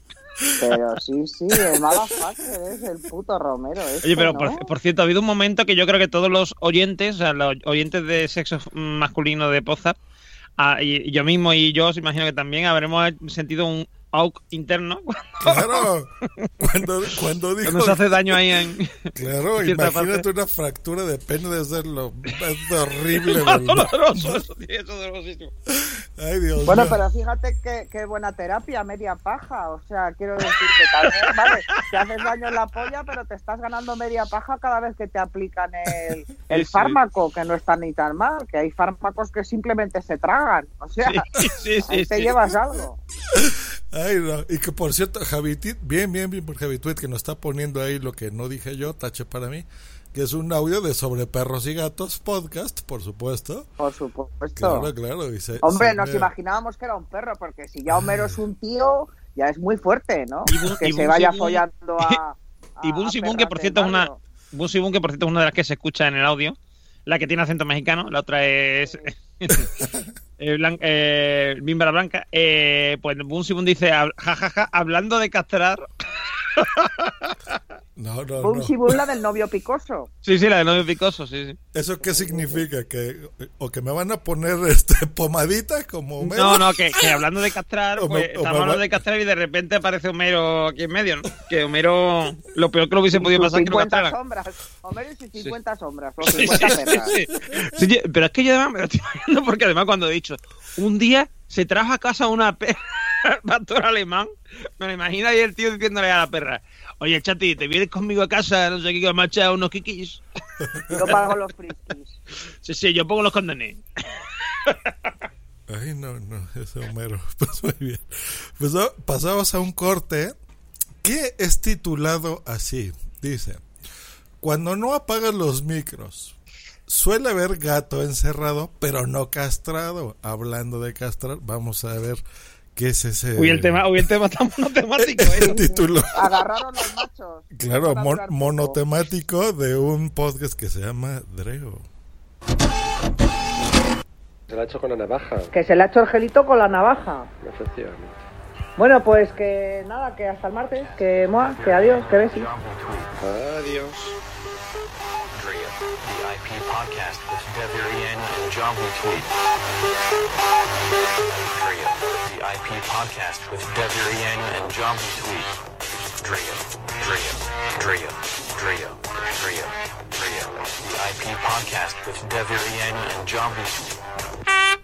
Pero sí, sí, el motherfucker es el puto Romero. Este, Oye, pero ¿no? por, por cierto, ha habido un momento que yo creo que todos los oyentes, o sea, los oyentes de sexo masculino de Poza, ah, y, y yo mismo y yo os imagino que también habremos sentido un auk interno Claro, cuando, cuando dijo... cuando se hace daño ahí en. Claro, en imagínate parte. una fractura de pene de ser lo más horrible. Es doloroso, eso, eso es dolorosísimo. Ay, Dios Bueno, mío. pero fíjate que, qué buena terapia, media paja. O sea, quiero decir que también, vale, te haces daño en la polla, pero te estás ganando media paja cada vez que te aplican el, el sí. fármaco, que no está ni tan mal, que hay fármacos que simplemente se tragan. O sea, Sí, sí, sí, ahí te sí. llevas algo. Ay, no. Y que por cierto, Javitit, bien, bien, bien por Javituit, que nos está poniendo ahí lo que no dije yo, tache para mí, que es un audio de Sobre Perros y Gatos podcast, por supuesto. Por supuesto. Claro, claro. y se- Hombre, se nos me- imaginábamos que era un perro, porque si ya Homero es un tío, ya es muy fuerte, ¿no? Y que y se vaya Sibun- follando a. Y Bunsi Bun, que por cierto es una. Bunsi Bun, que por cierto es una de las que se escucha en el audio. La que tiene acento mexicano, la otra es. eh, blan- eh, Blanca. Eh, pues Bunsi Bun dice, jajaja, hablando de castrar. No, no, no. si bun, la del novio picoso. Sí, sí, la de novio picoso, sí, sí. ¿Eso qué significa? ¿Que, ¿O que me van a poner este pomadita como Homero? No, no, que, que hablando de castrar, pues me estamos va- hablando de castrar y de repente aparece Homero aquí en medio, ¿no? Que Homero, lo peor que lo hubiese podido pasar es que lo 50 sombras. Homero y sus 50 sombras. O Sí, 50 sí, sí, sí. Sí, pero es que yo además me lo estoy imaginando porque además cuando he dicho, un día se trajo a casa una perra, pastor alemán, me lo imagino ahí el tío diciéndole a la perra, oye chati, ¿te vienes conmigo a casa? No sé qué, que me ha echado unos kikis. Yo pago los friskis. Sí, sí, yo pongo los condones. Ay, no, no, ese Homero. Pues muy bien. Pues ah, pasamos a un corte que es titulado así. Dice, cuando no apagas los micros, suele haber gato encerrado, pero no castrado. Hablando de castrar, vamos a ver qué es ese... Uy, el tema, uy, el tema está monotemático, ¿eh? el título. Agarraron los machos. Claro, mon- monotemático de un podcast que se llama Dreo. Se la ha hecho con la navaja, Que se le ha hecho el gelito con la navaja. efectivamente. Bueno, pues que nada, que hasta el martes, que moa, que adiós, que besi. Adiós. IP podcast with Devirian and John Tweet. The IP podcast with Devirian and John Tweet. Drea, Drea, Drea, Drea, Drea, Drea. The IP podcast with Devirian and John Tweet.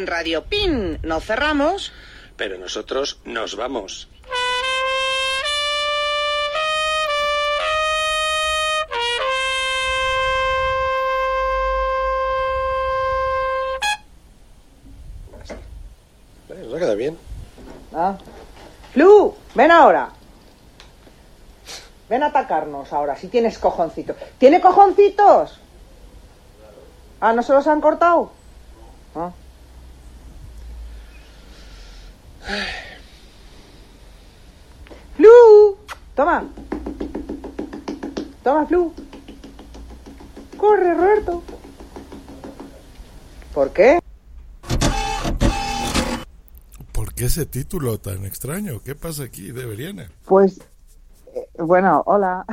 En Radio Pin no cerramos. Pero nosotros nos vamos. Eh, Nos ha quedado bien. Ah. Flu, ven ahora. Ven a atacarnos ahora, si tienes cojoncitos. ¿Tiene cojoncitos? Ah, ¿no se los han cortado? Flu, toma. Toma, Flu. Corre, Roberto. ¿Por qué? ¿Por qué ese título tan extraño? ¿Qué pasa aquí? Deberían. Pues, eh, bueno, hola.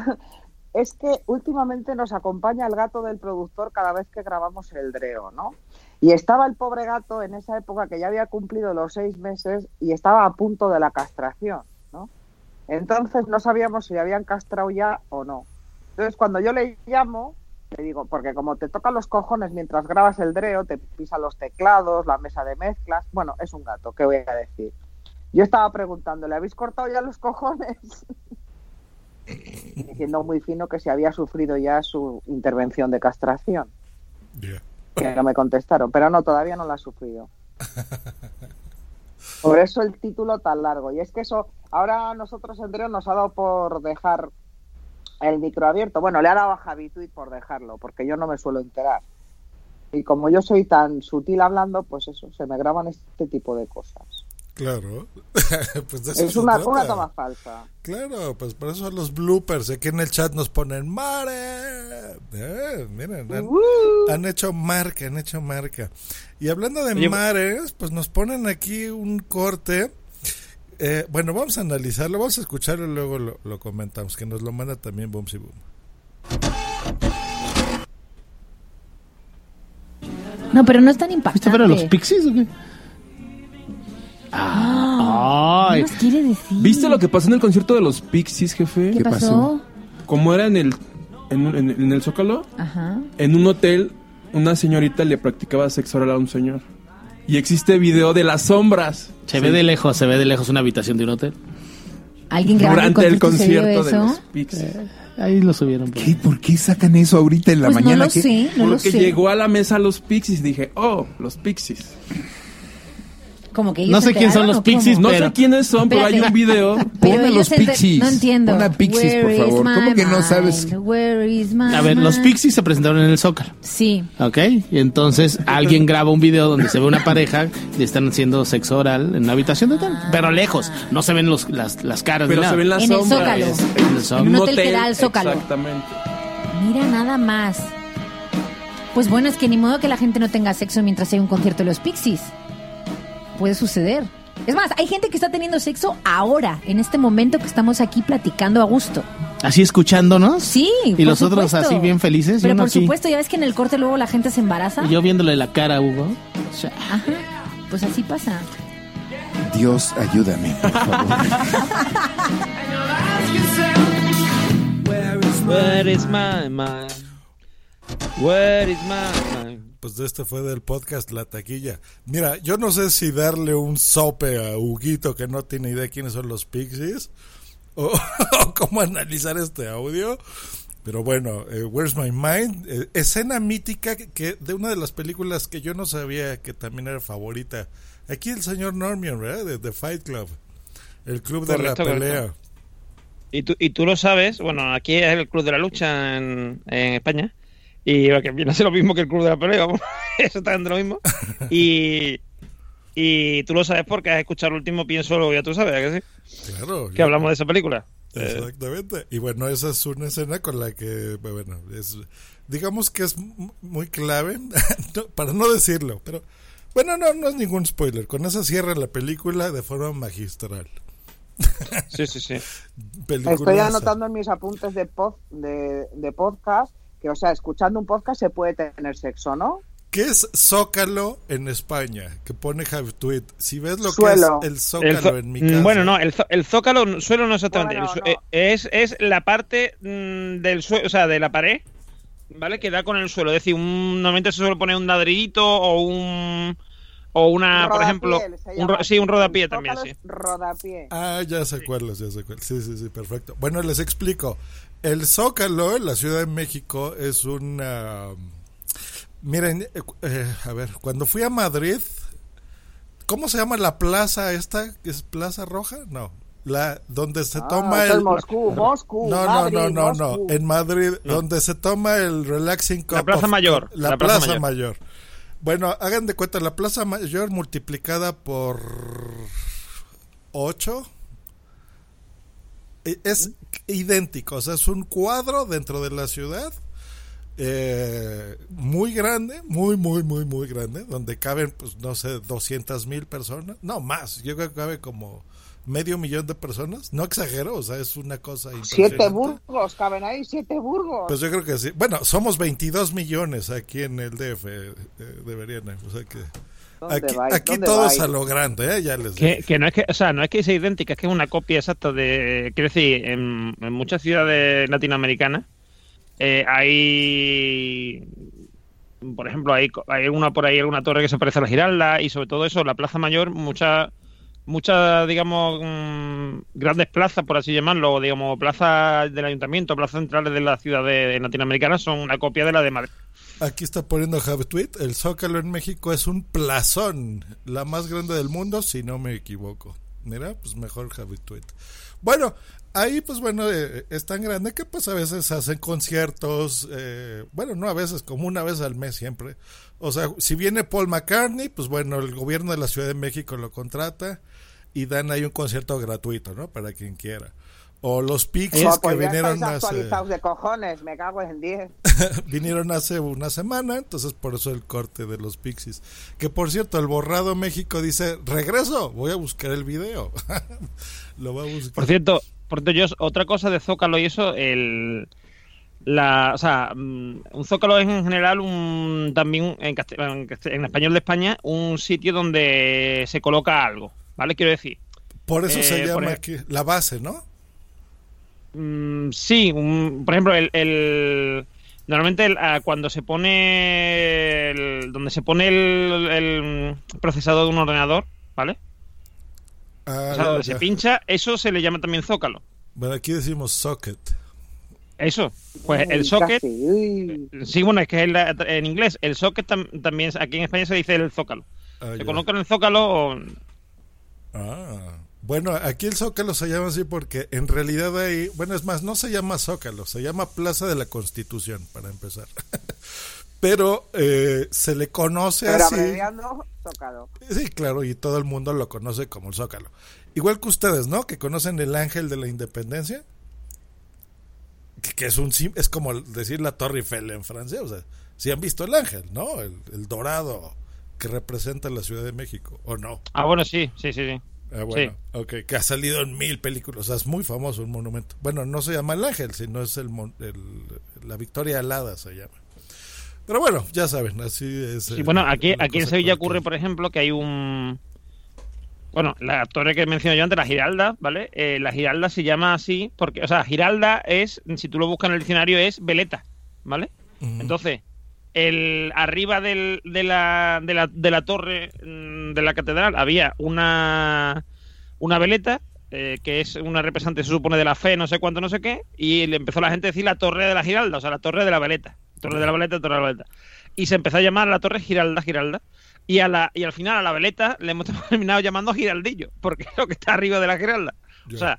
Es que últimamente nos acompaña el gato del productor cada vez que grabamos el Dreo, ¿no? Y estaba el pobre gato en esa época que ya había cumplido los seis meses y estaba a punto de la castración, ¿no? Entonces no sabíamos si le habían castrado ya o no. Entonces cuando yo le llamo, le digo, porque como te tocan los cojones mientras grabas el Dreo, te pisa los teclados, la mesa de mezclas, bueno, es un gato, ¿qué voy a decir? Yo estaba preguntando, ¿le habéis cortado ya los cojones? diciendo muy fino que si había sufrido ya su intervención de castración. Que no me contestaron, pero no, todavía no la ha sufrido. Por eso el título tan largo. Y es que eso, ahora nosotros, Andreu, nos ha dado por dejar el micro abierto. Bueno, le ha dado a Javi Tweet por dejarlo, porque yo no me suelo enterar. Y como yo soy tan sutil hablando, pues eso, se me graban este tipo de cosas. Claro. pues de eso Es una, toma falsa. Claro, pues por eso los bloopers. Aquí en el chat nos ponen ¡Mare! Eh, miren, han, han hecho marca, han hecho marca. Y hablando de Oye, mares, pues nos ponen aquí un corte. Eh, bueno, vamos a analizarlo, vamos a escucharlo y luego lo, lo comentamos. Que nos lo manda también Boomsy Boom. No, pero no es tan ¿Fuiste impactante. a ver a los Pixies o qué? Ah, Ay. ¿qué nos quiere decir? ¿Viste lo que pasó en el concierto de los Pixies, jefe? ¿Qué ¿Qué pasó? Como era en el, en, un- en- en el Zócalo, Ajá. en un hotel, una señorita le practicaba sexo oral a un señor. Y existe video de las sombras. Se ve de lejos, se ve de lejos una habitación de un hotel. ¿Alguien grabando Durante el concierto de eso? los Pixies. Ahí lo subieron. ¿Qué? ¿Por qué sacan eso ahorita en la Pues no mañana? lo ¿Qué? sé, no lo Porque sé. llegó a la mesa los Pixies. Dije, oh, los Pixies. Como que ellos No sé quién son los. Pixies, No pero- sé quiénes son, pero hay un video. Ellos los Pixies. No entiendo. Pon a Pixies, por favor. ¿Cómo que no sabes? mind? Where is my A ver, los? Pixies se presentaron en el Zócalo. Sí. ¿Ok? Y entonces alguien graba un video donde se ve una pareja y están haciendo sexo oral en una habitación de hotel. Pero lejos. No se ven los, las, las caras. Pero se ven las En el sombras. Zócalo. En el Zócalo. En un hotel que da al Zócalo. Exactamente. Mira nada más. Pues bueno, es que ni modo que la gente no tenga sexo mientras hay un concierto de los Pixies. Puede suceder. Es más, hay gente que está teniendo sexo ahora, en este momento que estamos aquí platicando a gusto. Así escuchándonos. Sí. Y por los otros así bien felices. Pero por aquí. supuesto, ya ves que en el corte luego la gente se embaraza. Y yo viéndole la cara a Hugo. Ajá. Pues así pasa. Dios, ayúdame, por favor. Where is my mind? Where is my mind? Pues de este fue del podcast La Taquilla. Mira, yo no sé si darle un sope a Huguito que no tiene idea quiénes son los Pixies o, o cómo analizar este audio. Pero bueno, eh, Where's My Mind? Eh, escena mítica que, que de una de las películas que yo no sabía que también era favorita. Aquí el señor Normion, ¿verdad? De The Fight Club. El club de la correcto. pelea. Y tú, y tú lo sabes, bueno, aquí es el Club de la Lucha en, en España. Y lo que viene a ser lo mismo que el Club de la Pelea, vamos, exactamente lo mismo. Y, y tú lo sabes porque has escuchado el último Pienso Luego, ya tú sabes, ¿a que sí? Claro. Que hablamos de esa película. Exactamente. Y bueno, esa es una escena con la que, bueno, es, digamos que es muy clave, para no decirlo, pero bueno, no, no es ningún spoiler. Con esa cierra la película de forma magistral. Sí, sí, sí. Estoy anotando en mis apuntes de, pod- de, de podcast que, o sea, escuchando un podcast se puede tener sexo, ¿no? ¿Qué es Zócalo en España? Que pone Javi Tweet. Si ves lo Suelo. que es el El Zócalo zo- en mi mm, casa. Bueno, no, el, el zócalo, suelo no exactamente. Bueno, el no. eh, Es, es la parte mm, del suelo, o sea, de la pared, ¿vale? Que da con el suelo. Es decir, un, normalmente se suele poner un ladrillito o un. O una, por ejemplo. Un sí, un rodapié El también, sí. Rodapié. Ah, ya sé cuál es, ya sé cuál. Sí, sí, sí, perfecto. Bueno, les explico. El Zócalo en la Ciudad de México es una... Miren, eh, eh, a ver, cuando fui a Madrid, ¿cómo se llama la plaza esta? ¿Es Plaza Roja? No. La donde se Ah, toma el Moscú, Moscú, No, Madrid, no, no, no, no, en Madrid No. donde se toma el relaxing cup La Plaza of- Mayor, la, la Plaza, Plaza Mayor. Mayor. Bueno, hagan de cuenta la Plaza Mayor multiplicada por 8 es idéntico, o sea, es un cuadro dentro de la ciudad eh, muy grande, muy, muy, muy, muy grande, donde caben, pues, no sé, 200 mil personas, no más, yo creo que cabe como medio millón de personas, no exagero, o sea, es una cosa Siete burgos, caben ahí, siete burgos. Pues yo creo que sí. Bueno, somos 22 millones aquí en el DF, eh, deberían, o sea que ¿Dónde aquí, vais? aquí ¿Dónde todo vais? es a lo grande, ¿eh? ya les Que, digo. que no es que, o sea, no es que sea idéntica, es que es una copia exacta de. Quiero decir, en, en muchas ciudades latinoamericanas eh, hay. Por ejemplo, hay, hay alguna por ahí, alguna torre que se parece a la Giralda, y sobre todo eso, la Plaza Mayor, muchas muchas, digamos, mm, grandes plazas, por así llamarlo, digamos, plazas del ayuntamiento, plazas centrales de la ciudad de latinoamericana son una copia de la de Madrid. Aquí está poniendo Tweet. El Zócalo en México es un plazón. La más grande del mundo, si no me equivoco. Mira, pues mejor Tweet. Bueno, ahí pues bueno, eh, es tan grande que pues a veces hacen conciertos. eh, bueno, no a veces, como una vez al mes siempre. O sea, si viene Paul McCartney, pues bueno, el gobierno de la Ciudad de México lo contrata y dan ahí un concierto gratuito, ¿no? Para quien quiera. O los Pixies que pues vinieron hace de cojones, me cago en 10. vinieron hace una semana, entonces por eso el corte de los Pixies. Que por cierto, el borrado México dice, regreso, voy a buscar el video. Lo va a buscar. Por cierto, por cierto, yo, otra cosa de Zócalo y eso, el la, o sea, mm, un Zócalo es en general un también en, en en español de España un sitio donde se coloca algo, ¿vale? Quiero decir. Por eso eh, se por llama ej- aquí la base, ¿no? Mm, sí, un- por ejemplo, el, el- normalmente el- ah, cuando se pone el- donde se pone el, el procesador de un ordenador, ¿vale? Ah, O sea, donde ya. se pincha, eso se le llama también zócalo. Bueno, aquí decimos socket. Eso, pues el socket, casi, uy. sí, bueno, es que es la- en inglés, el socket tam- también, aquí en España se dice el zócalo. Ah, se ya. coloca en el zócalo o... Ah, bueno, aquí el Zócalo se llama así porque en realidad ahí, bueno, es más, no se llama Zócalo, se llama Plaza de la Constitución, para empezar. Pero eh, se le conoce Pero así. abreviando, tocado. Sí, claro, y todo el mundo lo conoce como el Zócalo. Igual que ustedes, ¿no? Que conocen el Ángel de la Independencia. Que, que es un sim- es como decir la Torre Eiffel en francés. O sea, si han visto el Ángel, ¿no? El, el dorado que representa la Ciudad de México, ¿o no? Ah, bueno, sí, sí, sí, sí. Ah, bueno, Sí. ok, que ha salido en mil películas, o sea, es muy famoso un monumento. Bueno, no se llama el Ángel, sino es el, el- la Victoria Alada se llama. Pero bueno, ya saben, así es. Sí, eh, bueno, aquí, aquí en Sevilla ocurre, por ejemplo, que hay un... Bueno, la torre que mencioné yo antes, la Giralda, ¿vale? Eh, la Giralda se llama así porque, o sea, Giralda es, si tú lo buscas en el diccionario, es veleta, ¿vale? Entonces, el arriba del- de, la, de, la, de la torre mm, de la catedral había una, una veleta eh, que es una representante, se supone, de la fe, no sé cuánto, no sé qué, y le empezó la gente a decir la torre de la Giralda, o sea, la torre de la veleta. Torre de la veleta, torre de la veleta. Y se empezó a llamar la torre Giralda, Giralda. Y, a la, y al final a la veleta le hemos terminado llamando Giraldillo, porque es lo que está arriba de la Giralda. O sea,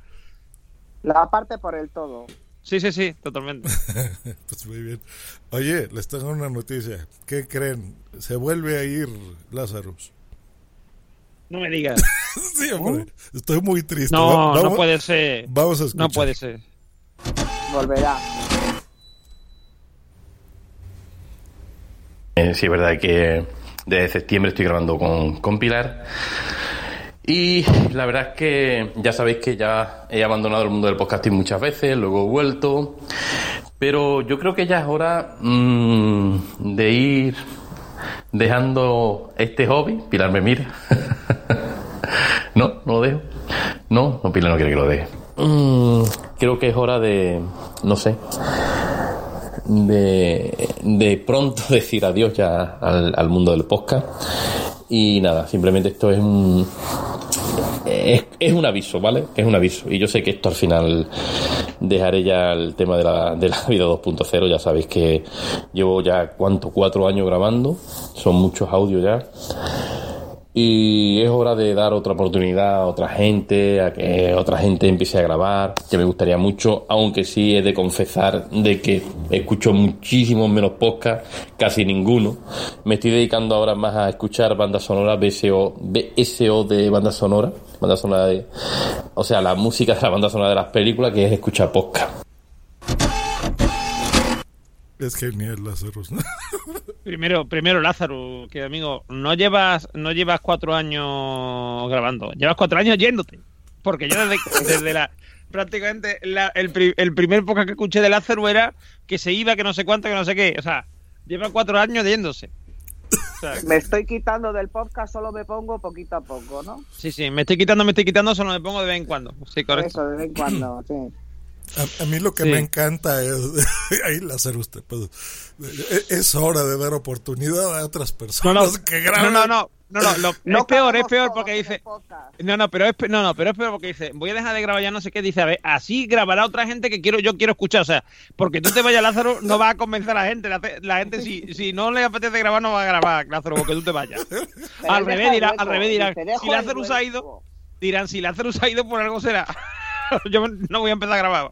La parte por el todo. Sí, sí, sí, totalmente. pues muy bien. Oye, les tengo una noticia. ¿Qué creen? Se vuelve a ir Lazarus. No me digas. sí, hombre. Estoy muy triste. No, Va- no vamos- puede ser. Vamos a escuchar. No puede ser. Volverá. Eh, sí, es verdad que desde septiembre estoy grabando con, con Pilar. Y la verdad es que ya sabéis que ya he abandonado el mundo del podcasting muchas veces, luego he vuelto. Pero yo creo que ya es hora mm, de ir dejando este hobby. Pilar me mira. no, no lo dejo. No, no, Pilar no quiere que lo deje. Mm, creo que es hora de, no sé, de, de pronto decir adiós ya al, al mundo del podcast. Y nada, simplemente esto es un. Es, es un aviso, ¿vale? Es un aviso. Y yo sé que esto al final dejaré ya el tema de la, de la vida 2.0. Ya sabéis que llevo ya, ¿cuánto? Cuatro años grabando. Son muchos audios ya. Y es hora de dar otra oportunidad a otra gente, a que otra gente empiece a grabar, que me gustaría mucho, aunque sí he de confesar de que escucho muchísimos menos podcasts, casi ninguno. Me estoy dedicando ahora más a escuchar bandas sonoras, BSO, BSO de banda sonora, banda sonora de, o sea, la música de la banda sonora de las películas, que es escuchar podcast. Es genial Lazarus, ¿no? Primero, primero Lázaro, que amigo, no llevas, no llevas cuatro años grabando, llevas cuatro años yéndote. Porque yo desde, desde la prácticamente la- el, el primer podcast que escuché de Lázaro era que se iba, que no sé cuánto, que no sé qué. O sea, lleva cuatro años yéndose. O sea, Me estoy quitando del podcast, solo me pongo poquito a poco, ¿no? sí, sí, me estoy quitando, me estoy quitando, solo me pongo de vez en cuando. Sí, correcto. Eso, de vez en cuando, sí. A, a mí lo que Sí. me encanta es, ahí la hacer usted, pues, es- hora de dar oportunidad a otras personas no, que no, graben. no, no, no, no, lo- No es peor, es peor porque dice, no, no, pero es, no, no, pero es peor porque dice, voy a dejar de grabar ya no sé qué, dice, a ver, así grabará otra gente que quiero, yo quiero escuchar, o sea, porque tú te vayas Lázaro, no vas a convencer a la gente, la, la gente si, si no le apetece grabar no va a grabar, Lázaro, porque tú te vayas. Pero al revés hueco, al revés dejo si Lázaro se ha ido, dirán, si Lázaro se ha ido por algo será. yo no voy a empezar a grabar.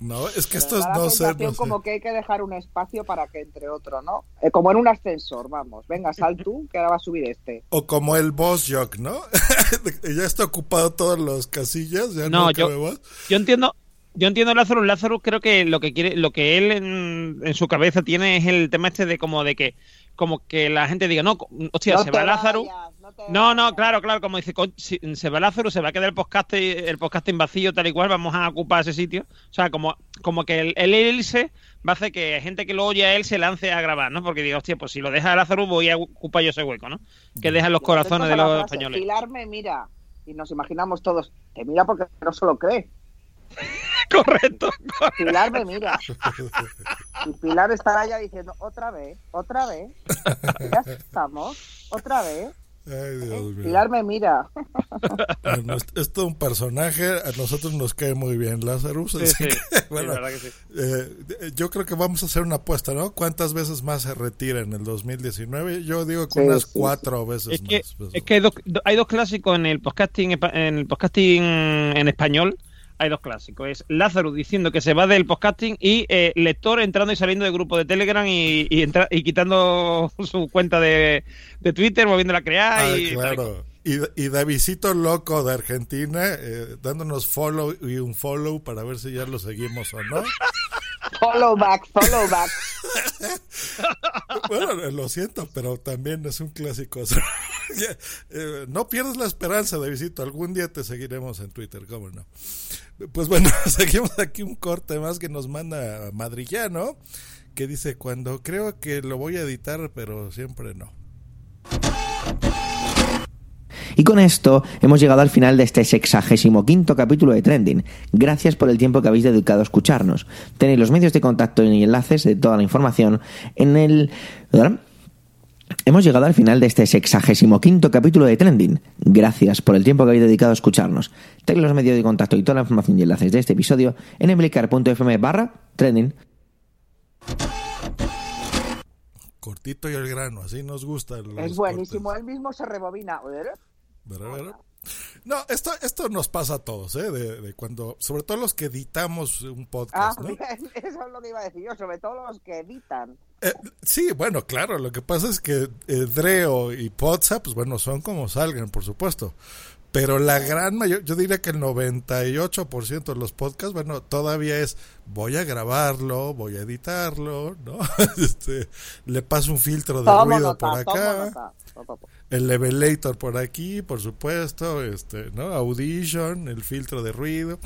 No, es que Pero esto es da la no sé, no sé. como que hay que dejar un espacio para que entre otro, ¿no? Eh, como en un ascensor, vamos. Venga, sal tú, que ahora va a subir este. O como el boss jock, ¿no? ya está ocupado todas las casillas, ya no, No, yo, yo entiendo, yo entiendo Lázaro, Lázaro creo que lo que quiere, lo que él en, en su cabeza tiene es el tema este de como de que, como que la gente diga, no, hostia, No se te va Lázaro. vayas, no No, no, claro, claro, como dice, "Con- si se va Lázaro, se va a quedar el podcast, el podcasting vacío tal y cual, vamos a ocupar ese sitio. O sea, como, como que el, el irse va a hacer que gente que lo oye a él se lance a gravar, ¿no? Porque diga, hostia, pues si lo deja Lázaro voy a ocupar yo ese hueco, ¿no? Que dejan los corazones de los frase, españoles. Pilar me mira. Y nos imaginamos todos, te mira porque no se lo cree. Correcto. Pilar me mira. Y Pilar estará ya diciendo, otra vez, otra vez. Ya estamos, otra vez. Ay, Dios mío. Pilar me mira. Bueno, es, es todo un personaje, a nosotros nos cae muy bien Lazarus. Sí, así sí. que, Sí, bueno, la verdad que sí. eh, yo creo que vamos a hacer una apuesta, ¿no? ¿Cuántas veces más se retira en el 2019? Yo digo que Sí, unas sí, cuatro veces Es que, más. pues. es que hay, dos, do- hay dos clásicos en el podcasting en el podcasting en español. Hay dos clásicos. Es Lázaro diciendo que se va del podcasting y eh, lector entrando y saliendo del grupo de Telegram y, y, entra- y quitando su cuenta de, de Twitter, volviéndola a crear. Ah, y, claro. Y, y Davidito Loco de Argentina, eh, dándonos follow y un follow para ver si ya lo seguimos o no. Follow back, follow back. Bueno, lo siento, pero también es un clásico. Eh, no pierdas la esperanza, Davidito. Algún día te seguiremos en Twitter, ¿cómo no? Pues bueno, seguimos aquí un corte más que nos manda Madrillano, que dice, cuando creo que lo voy a editar, pero siempre no. Y con esto hemos llegado al final de este sexagésimo quinto capítulo de Trending. Gracias por el tiempo que habéis dedicado a escucharnos. Tenéis los medios de contacto y enlaces de toda la información en el... Hemos llegado al final de este sexagésimo quinto capítulo de Trending. Gracias por el tiempo que habéis dedicado a escucharnos. Tenéis los medios de contacto y toda la información y enlaces de este episodio en emblicar.fm barra trending. Cortito y el grano, así nos gusta. los Es cortes. buenísimo. Él mismo se rebobina. Ver, ver. No, esto, esto nos pasa a todos, ¿eh? De, de cuando, sobre todo los que editamos un Ah, podcast, ¿no? bien, eso es lo que iba a decir yo, sobre todo los que editan. Eh, sí, bueno, claro, lo que pasa es que eh, Dreo y Potsa, pues bueno, son como salgan, por supuesto. Pero la gran mayor, yo diría que el 98% de los podcasts, bueno, todavía es voy a grabarlo, voy a editarlo, ¿no? Este, le paso un filtro de Tomo ruido nota, por acá, el levelator por aquí, por supuesto, este, ¿no? Audition, el filtro de ruido.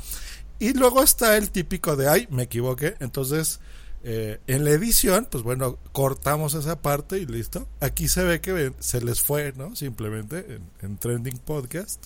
Y luego está el típico de, ay, me equivoqué. Entonces, eh, en la edición, pues bueno, cortamos esa parte y listo. Aquí se ve que se les fue, ¿no? Simplemente en, en Trending Podcast.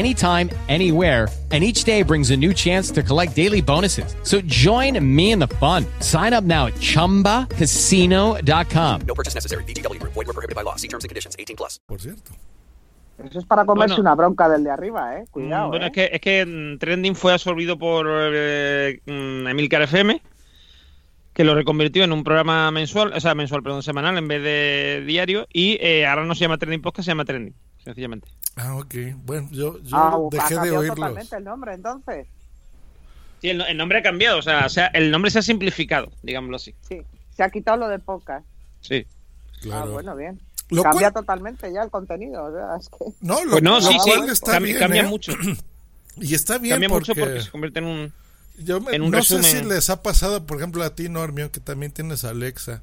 anytime, anywhere. And each day brings a new chance to collect daily bonuses. So join me in the fun. Sign up now at ChumbaCasino.com. No purchase necessary. Group. Void were prohibited by law. See terms and conditions. 18 plus. Por cierto. Eso es para comerse Bueno. una bronca del de arriba, ¿eh? Cuidado, bueno, ¿eh? es que, es que mm, Trending fue absorbido por eh, mm, Emilcar FM, que lo reconvirtió en un programa mensual, o sea, mensual, perdón, semanal en vez de diario, y eh, ahora no se llama Trending Podcast, se llama Trending, sencillamente. Ah, ok. Bueno, yo, yo Ah, dejé ha de cambiado oírlos. totalmente el nombre, entonces. Sí, el, el nombre ha cambiado, o sea, o sea, el nombre se ha simplificado, digámoslo así. Sí, se ha quitado lo del podcast. Sí. Ah, bueno, bien. Lo Cambia totalmente ya el contenido. o sea, es que... No, lo, Pues no, lo sí, sí, está cam- bien, cambia ¿eh? mucho. Y está bien Cambia porque, mucho porque se convierte en un, yo me- en un no resumen. sé si les ha pasado, por ejemplo, a ti, Normio, que también tienes Alexa,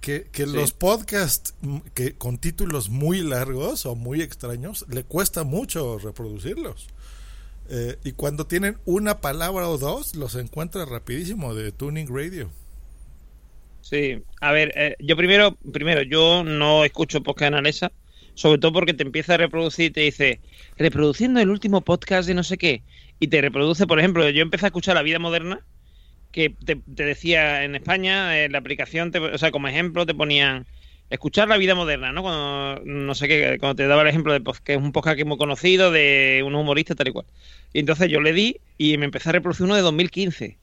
que, que Sí. los podcasts que con títulos muy largos o muy extraños, le cuesta mucho reproducirlos. Eh, y cuando tienen una palabra o dos, los encuentra rapidísimo de Tuning Radio. Sí, a ver, eh, yo primero, primero, yo no escucho podcast en Alexa, sobre todo porque te empieza a reproducir y te dice, reproduciendo el último podcast de no sé qué, y te reproduce, por ejemplo, yo empecé a escuchar La Vida Moderna, que te, te decía en España, en la aplicación, te- o sea, como ejemplo te ponían escuchar La Vida Moderna, ¿no? Cuando, no sé qué, cuando te daba el ejemplo de que es un podcast que es muy conocido, de unos humoristas tal y cual. Y entonces yo le di y me empecé a reproducir uno de 2015.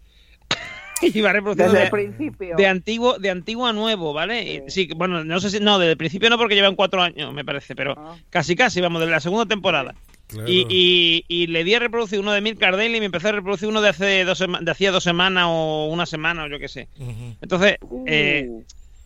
y iba reproduciendo Desde de- el principio. de antiguo, de antiguo a nuevo, ¿vale? Sí, bueno, no sé si, no, desde el principio no porque llevan cuatro años, me parece, pero casi casi, vamos, de la segunda temporada. Y, y, y le di a reproducir uno de Milk Daily y me empecé a reproducir uno de hace dos de hacía dos semanas o una semana o yo qué sé. Entonces, eh,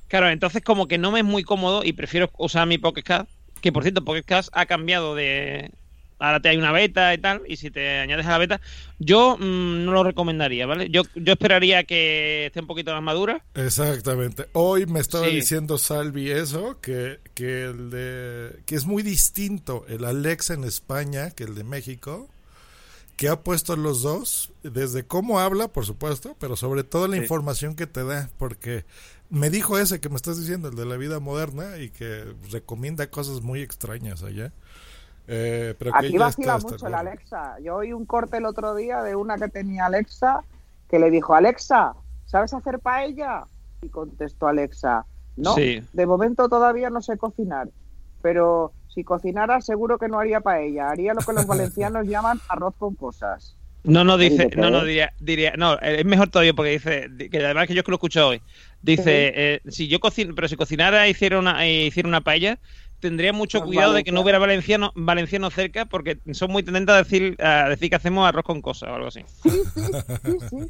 claro, entonces como que no me es muy cómodo y prefiero usar mi Pocket Cast, que por cierto, Pocket Cast ha cambiado de... Ahora te hay una beta y tal, y si te añades a la beta, yo mm, no lo recomendaría, ¿vale? Yo, yo esperaría que esté un poquito más madura. Exactamente. Hoy me estaba Sí. diciendo Salvi eso, que, que, el de, que es muy distinto el Alexa en España que el de México, que ha puesto los dos, desde cómo habla, por supuesto, pero sobre todo la Sí. información que te da, porque me dijo ese que me estás diciendo, el de la vida moderna, y que recomienda cosas muy extrañas allá. Eh, pero Aquí vacila mucho el luego. Alexa. Yo oí un corte el otro día de una que tenía Alexa que le dijo, Alexa, ¿sabes hacer paella? Y contestó Alexa, no, Sí. de momento todavía no sé cocinar, pero si cocinara seguro que no haría paella, haría lo que los valencianos llaman arroz con cosas. No, no, dice, no, no, diría, diría, no, eh, es mejor todavía porque dice, di- que además que yo es que lo escucho hoy, dice, eh, si yo cocino, pero si cocinara e hiciera una, e hiciera una paella, tendría mucho Los cuidado de que no hubiera valenciano, valenciano cerca porque son muy tendentes a decir, a decir que hacemos arroz con cosas o algo así.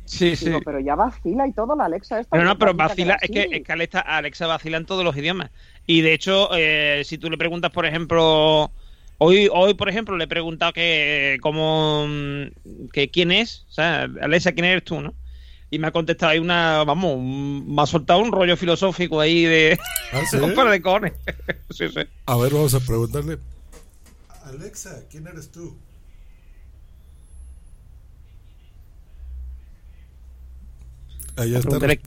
Sí, sí. Digo, pero ya vacila y todo la Alexa esta. Pero no, pero vacila, que es que, es que Alexa, Alexa vacila en todos los idiomas. Y de hecho, eh, si tú le preguntas, por ejemplo, hoy, hoy por ejemplo, le he preguntado que cómo mm, que quién es, o sea, Alexa, quién eres tú, ¿no? Y me ha contestado ahí una, vamos, un- me ha soltado un rollo filosófico ahí de ¿Ah, sí? un par de cojones. sí, sí. A ver, vamos a preguntarle. Alexa, ¿quién eres tú? Allá está. Pero,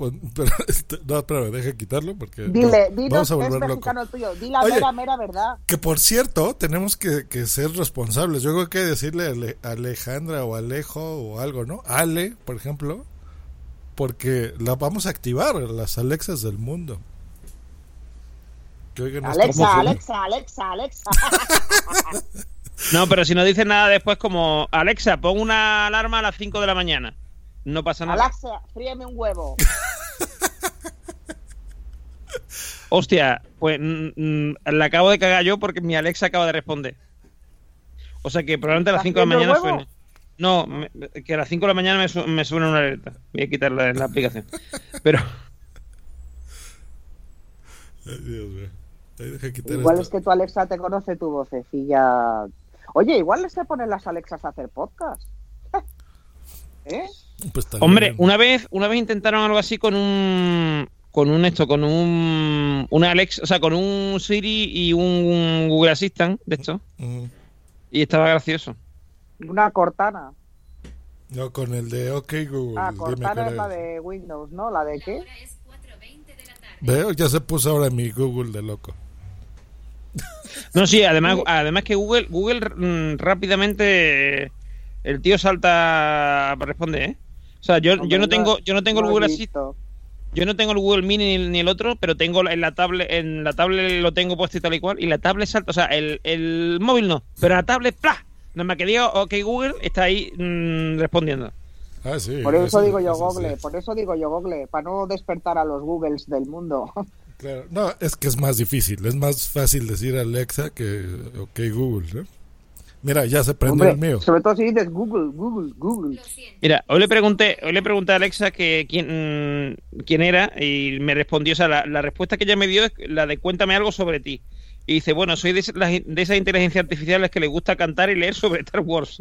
este, no, espérame, deja quitarlo porque. Dile, no, vamos a volver loco. tuyo, di la Oye. mera, mera verdad. Que por cierto, tenemos que, que ser responsables. Yo creo que decirle a Ale- Alejandra o Alejo o algo, ¿no? Ale, por ejemplo, porque la vamos a activar, las Alexas del mundo. Alexa. Alexa, Alexa, Alexa. No, pero si no dices nada después como, Alexa, pon una alarma a las 5 de la mañana. No pasa nada. Alexa, fríeme un huevo. Hostia, pues mm, mm, la acabo de cagar yo porque mi Alexa acaba de responder. O sea que probablemente a las 5 de la ¿Estás mañana suene. No, me- que a las 5 de la mañana me, su- me suena una alerta. Voy a quitarla en la aplicación. Pero Ay, Dios mío. Ahí deja quitar Igual esto. es que tu Alexa te conoce tu vocecilla. Oye, igual se ponen las Alexas a hacer podcast. ¿Eh? Pues Hombre, bien. una vez, una vez intentaron algo así con un con un esto, con un una Alexa, o sea, con un Siri y un Google Assistant de esto. Y estaba gracioso. Una Cortana. No, con el de OK Google. Ah, dime Cortana es la de Windows, ¿no? ¿La de qué? Veo, ya se puso ahora mi Google de loco. No, sí, además, además que Google, Google mm, rápidamente el tío salta para responder, ¿eh? O sea, yo, yo no tengo, yo no tengo el Google. Assistant, yo no tengo el Google Mini ni, ni el otro, pero tengo en la tablet, en la tablet lo tengo puesto y tal y cual, y la tablet salta, o sea, el, el móvil no, pero la tablet, ¡plah! Nada más que diga, ok Google, está ahí mm, respondiendo. Ah, sí. Por eso digo yo eso sí. Google, por eso digo yo Google, para no despertar a los Googles del mundo. Claro. No, es que es más difícil. Es más fácil decir Alexa que OK Google. ¿no? Mira, ya se prendió Hombre, el mío. sobre todo si dices Google, Google, Google. Mira, hoy le pregunté, hoy le pregunté a Alexa que quién, quién era y me respondió, o sea, la, la respuesta que ella me dio es la de cuéntame algo sobre ti. Y dice, bueno, soy de, de esas inteligencias artificiales que le gusta cantar y leer sobre Star Wars.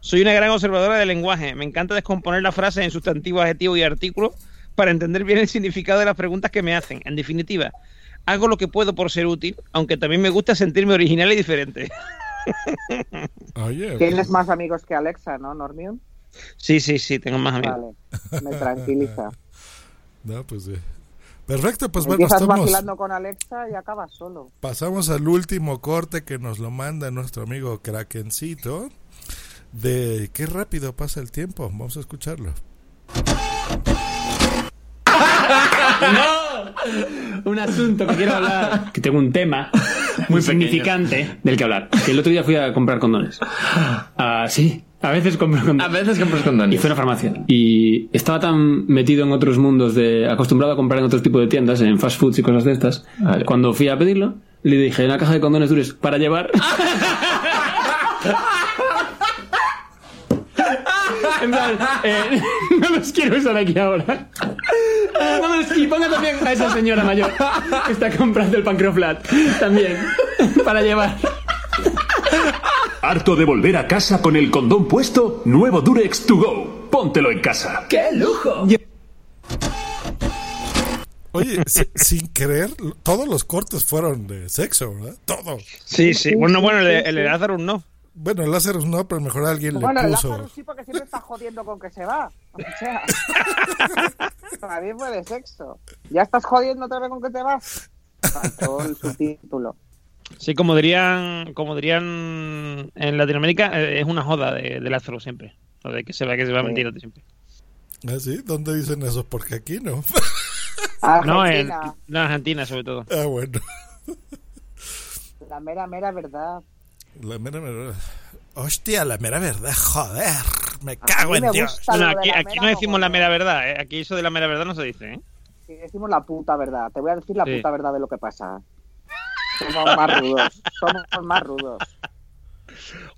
Soy una gran observadora del lenguaje. Me encanta descomponer las frases en sustantivos, adjetivos y artículos para entender bien el significado de las preguntas que me hacen. En definitiva, hago lo que puedo por ser útil, aunque también me gusta sentirme original y diferente. Oye, Tienes más amigos que Alexa, ¿no, Normion? Sí, sí, sí, tengo más amigos. Vale, me tranquiliza. No, pues sí. Perfecto, pues bueno, estamos, vacilando con Alexa y acabas solo. pasamos al último corte que nos lo manda nuestro amigo Krakencito. De qué rápido pasa el tiempo. Vamos a escucharlo. Un asunto que quiero hablar. Que tengo un tema muy significante del que hablar. Que el otro día fui a comprar condones. Ah, sí. A veces compro condones. A veces compras condones. Y fue a una farmacia. Y estaba tan metido en otros mundos de. acostumbrado a comprar en otros tipos de tiendas, en fast foods y cosas de estas. Cuando fui a pedirlo, le dije una caja de condones duros para llevar. En plan, eh, no los quiero usar aquí ahora. No me los- y ponga también a esa señora mayor que está comprando el pancreoflat. También. Para llevar. ¿Harto de volver a casa con el condón puesto? Nuevo Durex To Go. Póntelo en casa. ¡Qué lujo! Oye, si- sin querer, todos los cortes fueron de sexo, ¿verdad? Todos. Sí, sí. Bueno, bueno, el, de- el Lazarus no. Bueno, el Lazarus no, pero mejor alguien Bueno, le el puso. Lázaro sí, porque siempre está jodiendo con que se va. O sea, para mí fue de sexo. ¿Ya estás jodiendo otra vez con que te vas? Faltó el subtítulo. Sí, como dirían, como dirían en Latinoamérica, eh, es una joda de, de Lázaro siempre. Lo de que se va, que se va a mentir siempre. ¿Ah, sí? ¿Dónde dicen eso? Porque aquí no. No, en, Argentina sobre todo. Ah, bueno. La mera, mera verdad. La mera verdad. Hostia, la mera verdad, joder. Me cago me en Dios. No, aquí, mera no decimos la mera verdad, ¿eh? aquí eso de la mera verdad no se dice. ¿eh? Decimos la puta verdad, te voy a decir la Sí. puta verdad de lo que pasa. Somos más rudos. Somos más rudos.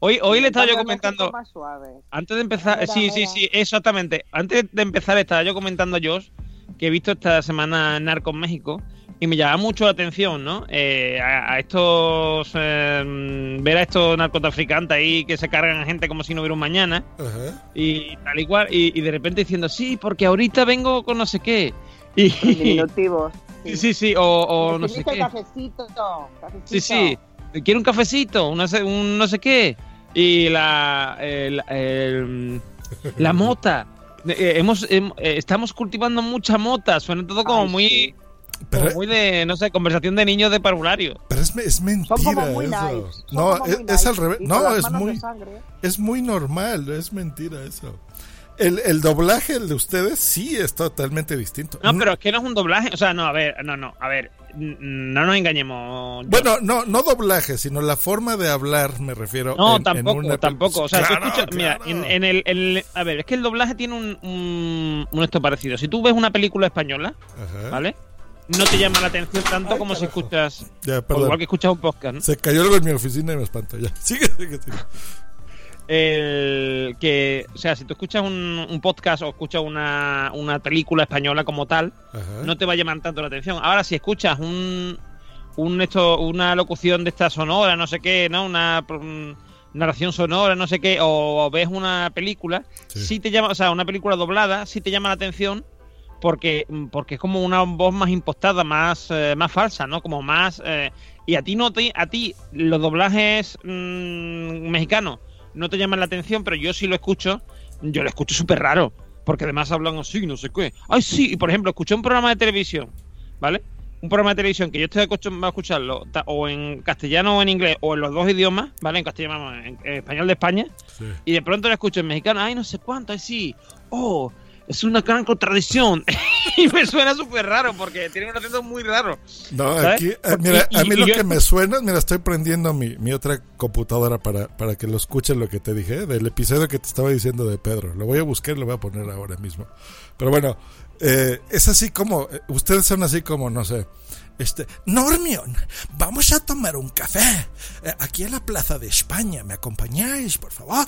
Hoy, hoy le estaba yo comentando, Más antes de empezar, sí, sí, sí, exactamente. Antes de empezar estaba yo comentando a Josh que he visto esta semana Narcos México y me llama mucho la atención, ¿no? Eh, a, a estos, eh, ver a estos narcotraficantes ahí que se cargan a gente como si no hubiera un mañana. Ajá. y tal y cual, y, y de repente diciendo, sí, porque ahorita vengo con no sé qué. Y, Diminutivos. Sí, sí, sí, o, o no sé qué. cafecito. cafecito. Sí, sí, quiero un cafecito, un, no sé- un no sé qué. Y la, el- el- la mota. Eh, hemos, hem- eh, estamos cultivando mucha mota, suena todo como muy... como muy de, no sé, conversación de niños de parvulario. Pero es, es mentira Son como muy eso. nice, son No, como es, muy es nice. al revés. No, es muy, sangre. es muy normal. Es mentira eso. El, el doblaje el de ustedes sí es totalmente distinto. No, pero es que no es un doblaje. O sea, no, a ver, no, no, a ver, no nos engañemos. Bueno, no, no doblaje, sino la forma de hablar, me refiero. No, en- en tampoco, una- tampoco. O sea, Claro, escuchas- mira, en, en el, el- A ver, es que el doblaje tiene un, un, un esto parecido. Si tú ves una película española, Ajá. ¿vale? No te llama la atención tanto como si escuchas. Ya, igual que escuchas un podcast, ¿no? Se cayó algo en mi oficina y me espantó. Ya, sigue, sigue, sigue. El que, o sea, si tú escuchas un, un podcast o escuchas una, una película española como tal, Ajá. no te va a llamar tanto la atención. Ahora, si escuchas un, un esto, una locución de esta sonora, no sé qué, ¿no? Una mm, narración sonora, no sé qué, o, ves una película, sí. te llama, o sea, una película doblada, sí te llama la atención porque, porque es como una voz más impostada, más, eh, más falsa, ¿no? Como más eh, y a ti no te, a ti los doblajes mm, mexicanos no te llaman la atención, pero yo sí lo escucho, yo lo escucho súper raro, porque además hablan así, no sé qué. Ay, sí, y por ejemplo, escuché un programa de televisión, ¿vale? Un programa de televisión que yo estoy acostumbrado a escucharlo o en castellano o en inglés, o en los dos idiomas, ¿vale? En castellano, en, en español de España, y de pronto lo escucho en mexicano, ay, no sé cuánto, ay, sí, oh, es una gran contradicción. y me suena súper raro porque tiene un acento muy raro. No, ¿sabes? aquí, eh, mira, Y- a mí y lo yo- que me suena, mira, estoy prendiendo mi, mi otra computadora para, para que lo escuchen lo que te dije, del episodio que te estaba diciendo de Pedro. Lo voy a buscar y lo voy a poner ahora mismo. Pero bueno, eh, es así como, eh, ustedes son así como, no sé, este, Normion, vamos a tomar un café eh, aquí en la Plaza de España, ¿me acompañáis, por favor?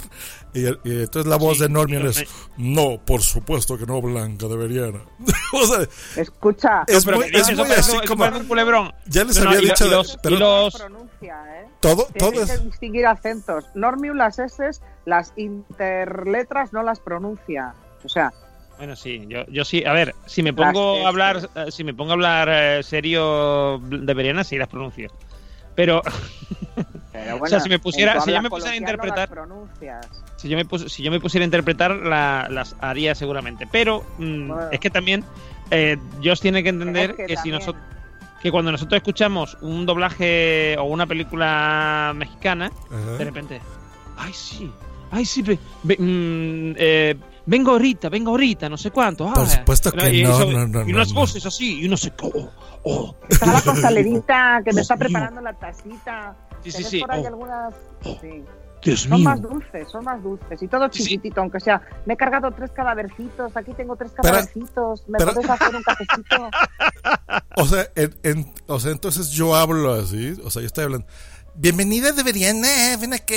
Y, el- y entonces la voz de Normion es, no, por supuesto que no, Blanca, deberían. o sea, Escucha. es muy, eso- es eso muy parece- así eso como... un culebrón. Ya les No, había y dicho, y de- los- y pero los- pronuncia, ¿eh? todo, Tienes todo es... que distinguir acentos. Normium las S, las interletras no las pronuncia. O sea, Bueno, sí, yo, yo sí. A ver, si me pongo a hablar, eh, si me pongo a hablar eh, serio de Beriana, sí las pronuncio. Pero, pero o bueno, sea, si me pusiera, si yo me pusiera a interpretar, si yo me pus- si yo me pusiera a interpretar, la- las haría seguramente. Pero mm, Bueno. es que también eh, Dios tiene que entender Es que que, si nosotros que cuando nosotros escuchamos un doblaje o una película mexicana, Ajá. de repente, ay sí, ay sí, mm, eh, vengo ahorita, vengo ahorita, no sé cuánto. Por ah, supuesto que y no, eso- no, no, Y unas no. voces así, y uno se... Oh, oh. Está la costalerita que me está preparando la tacita. Sí, sí, ¿Tenés sí. por ahí Oh. algunas? Sí. Dios Son mío. más dulces, son más dulces. Y todo chiquitito, aunque sea. Me he cargado tres cadávercitos. Aquí tengo tres Pero- cadávercitos. ¿Me pero- podés hacer un cafecito? O sea, en- en- o sea, entonces yo hablo así, o sea, yo estoy hablando. Bienvenida Deberiana, ven aquí.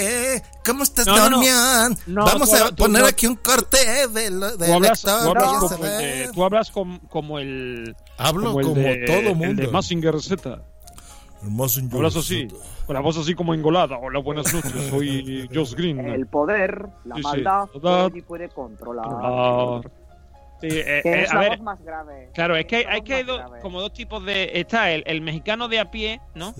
¿Cómo estás, No, no, no. Vamos a hablas- poner tú- aquí un corte de, lo- de Tú hablas, lector, tú hablas como, saber. eh, tú hablas com- como el... Hablo el como de- todo El mundo. de Mazinger Z. El Hablas así, con la voz así como engolada. Hola, buenas noches, soy Josh Green. El poder, la Sí, sí. maldad, Maldad. nadie puede controlar. Controlar. Sí, eh, Que eh, es a la ver, voz más grave. Claro, es que hay, que hay do- como dos tipos de... Está el, el mexicano de a pie, ¿no?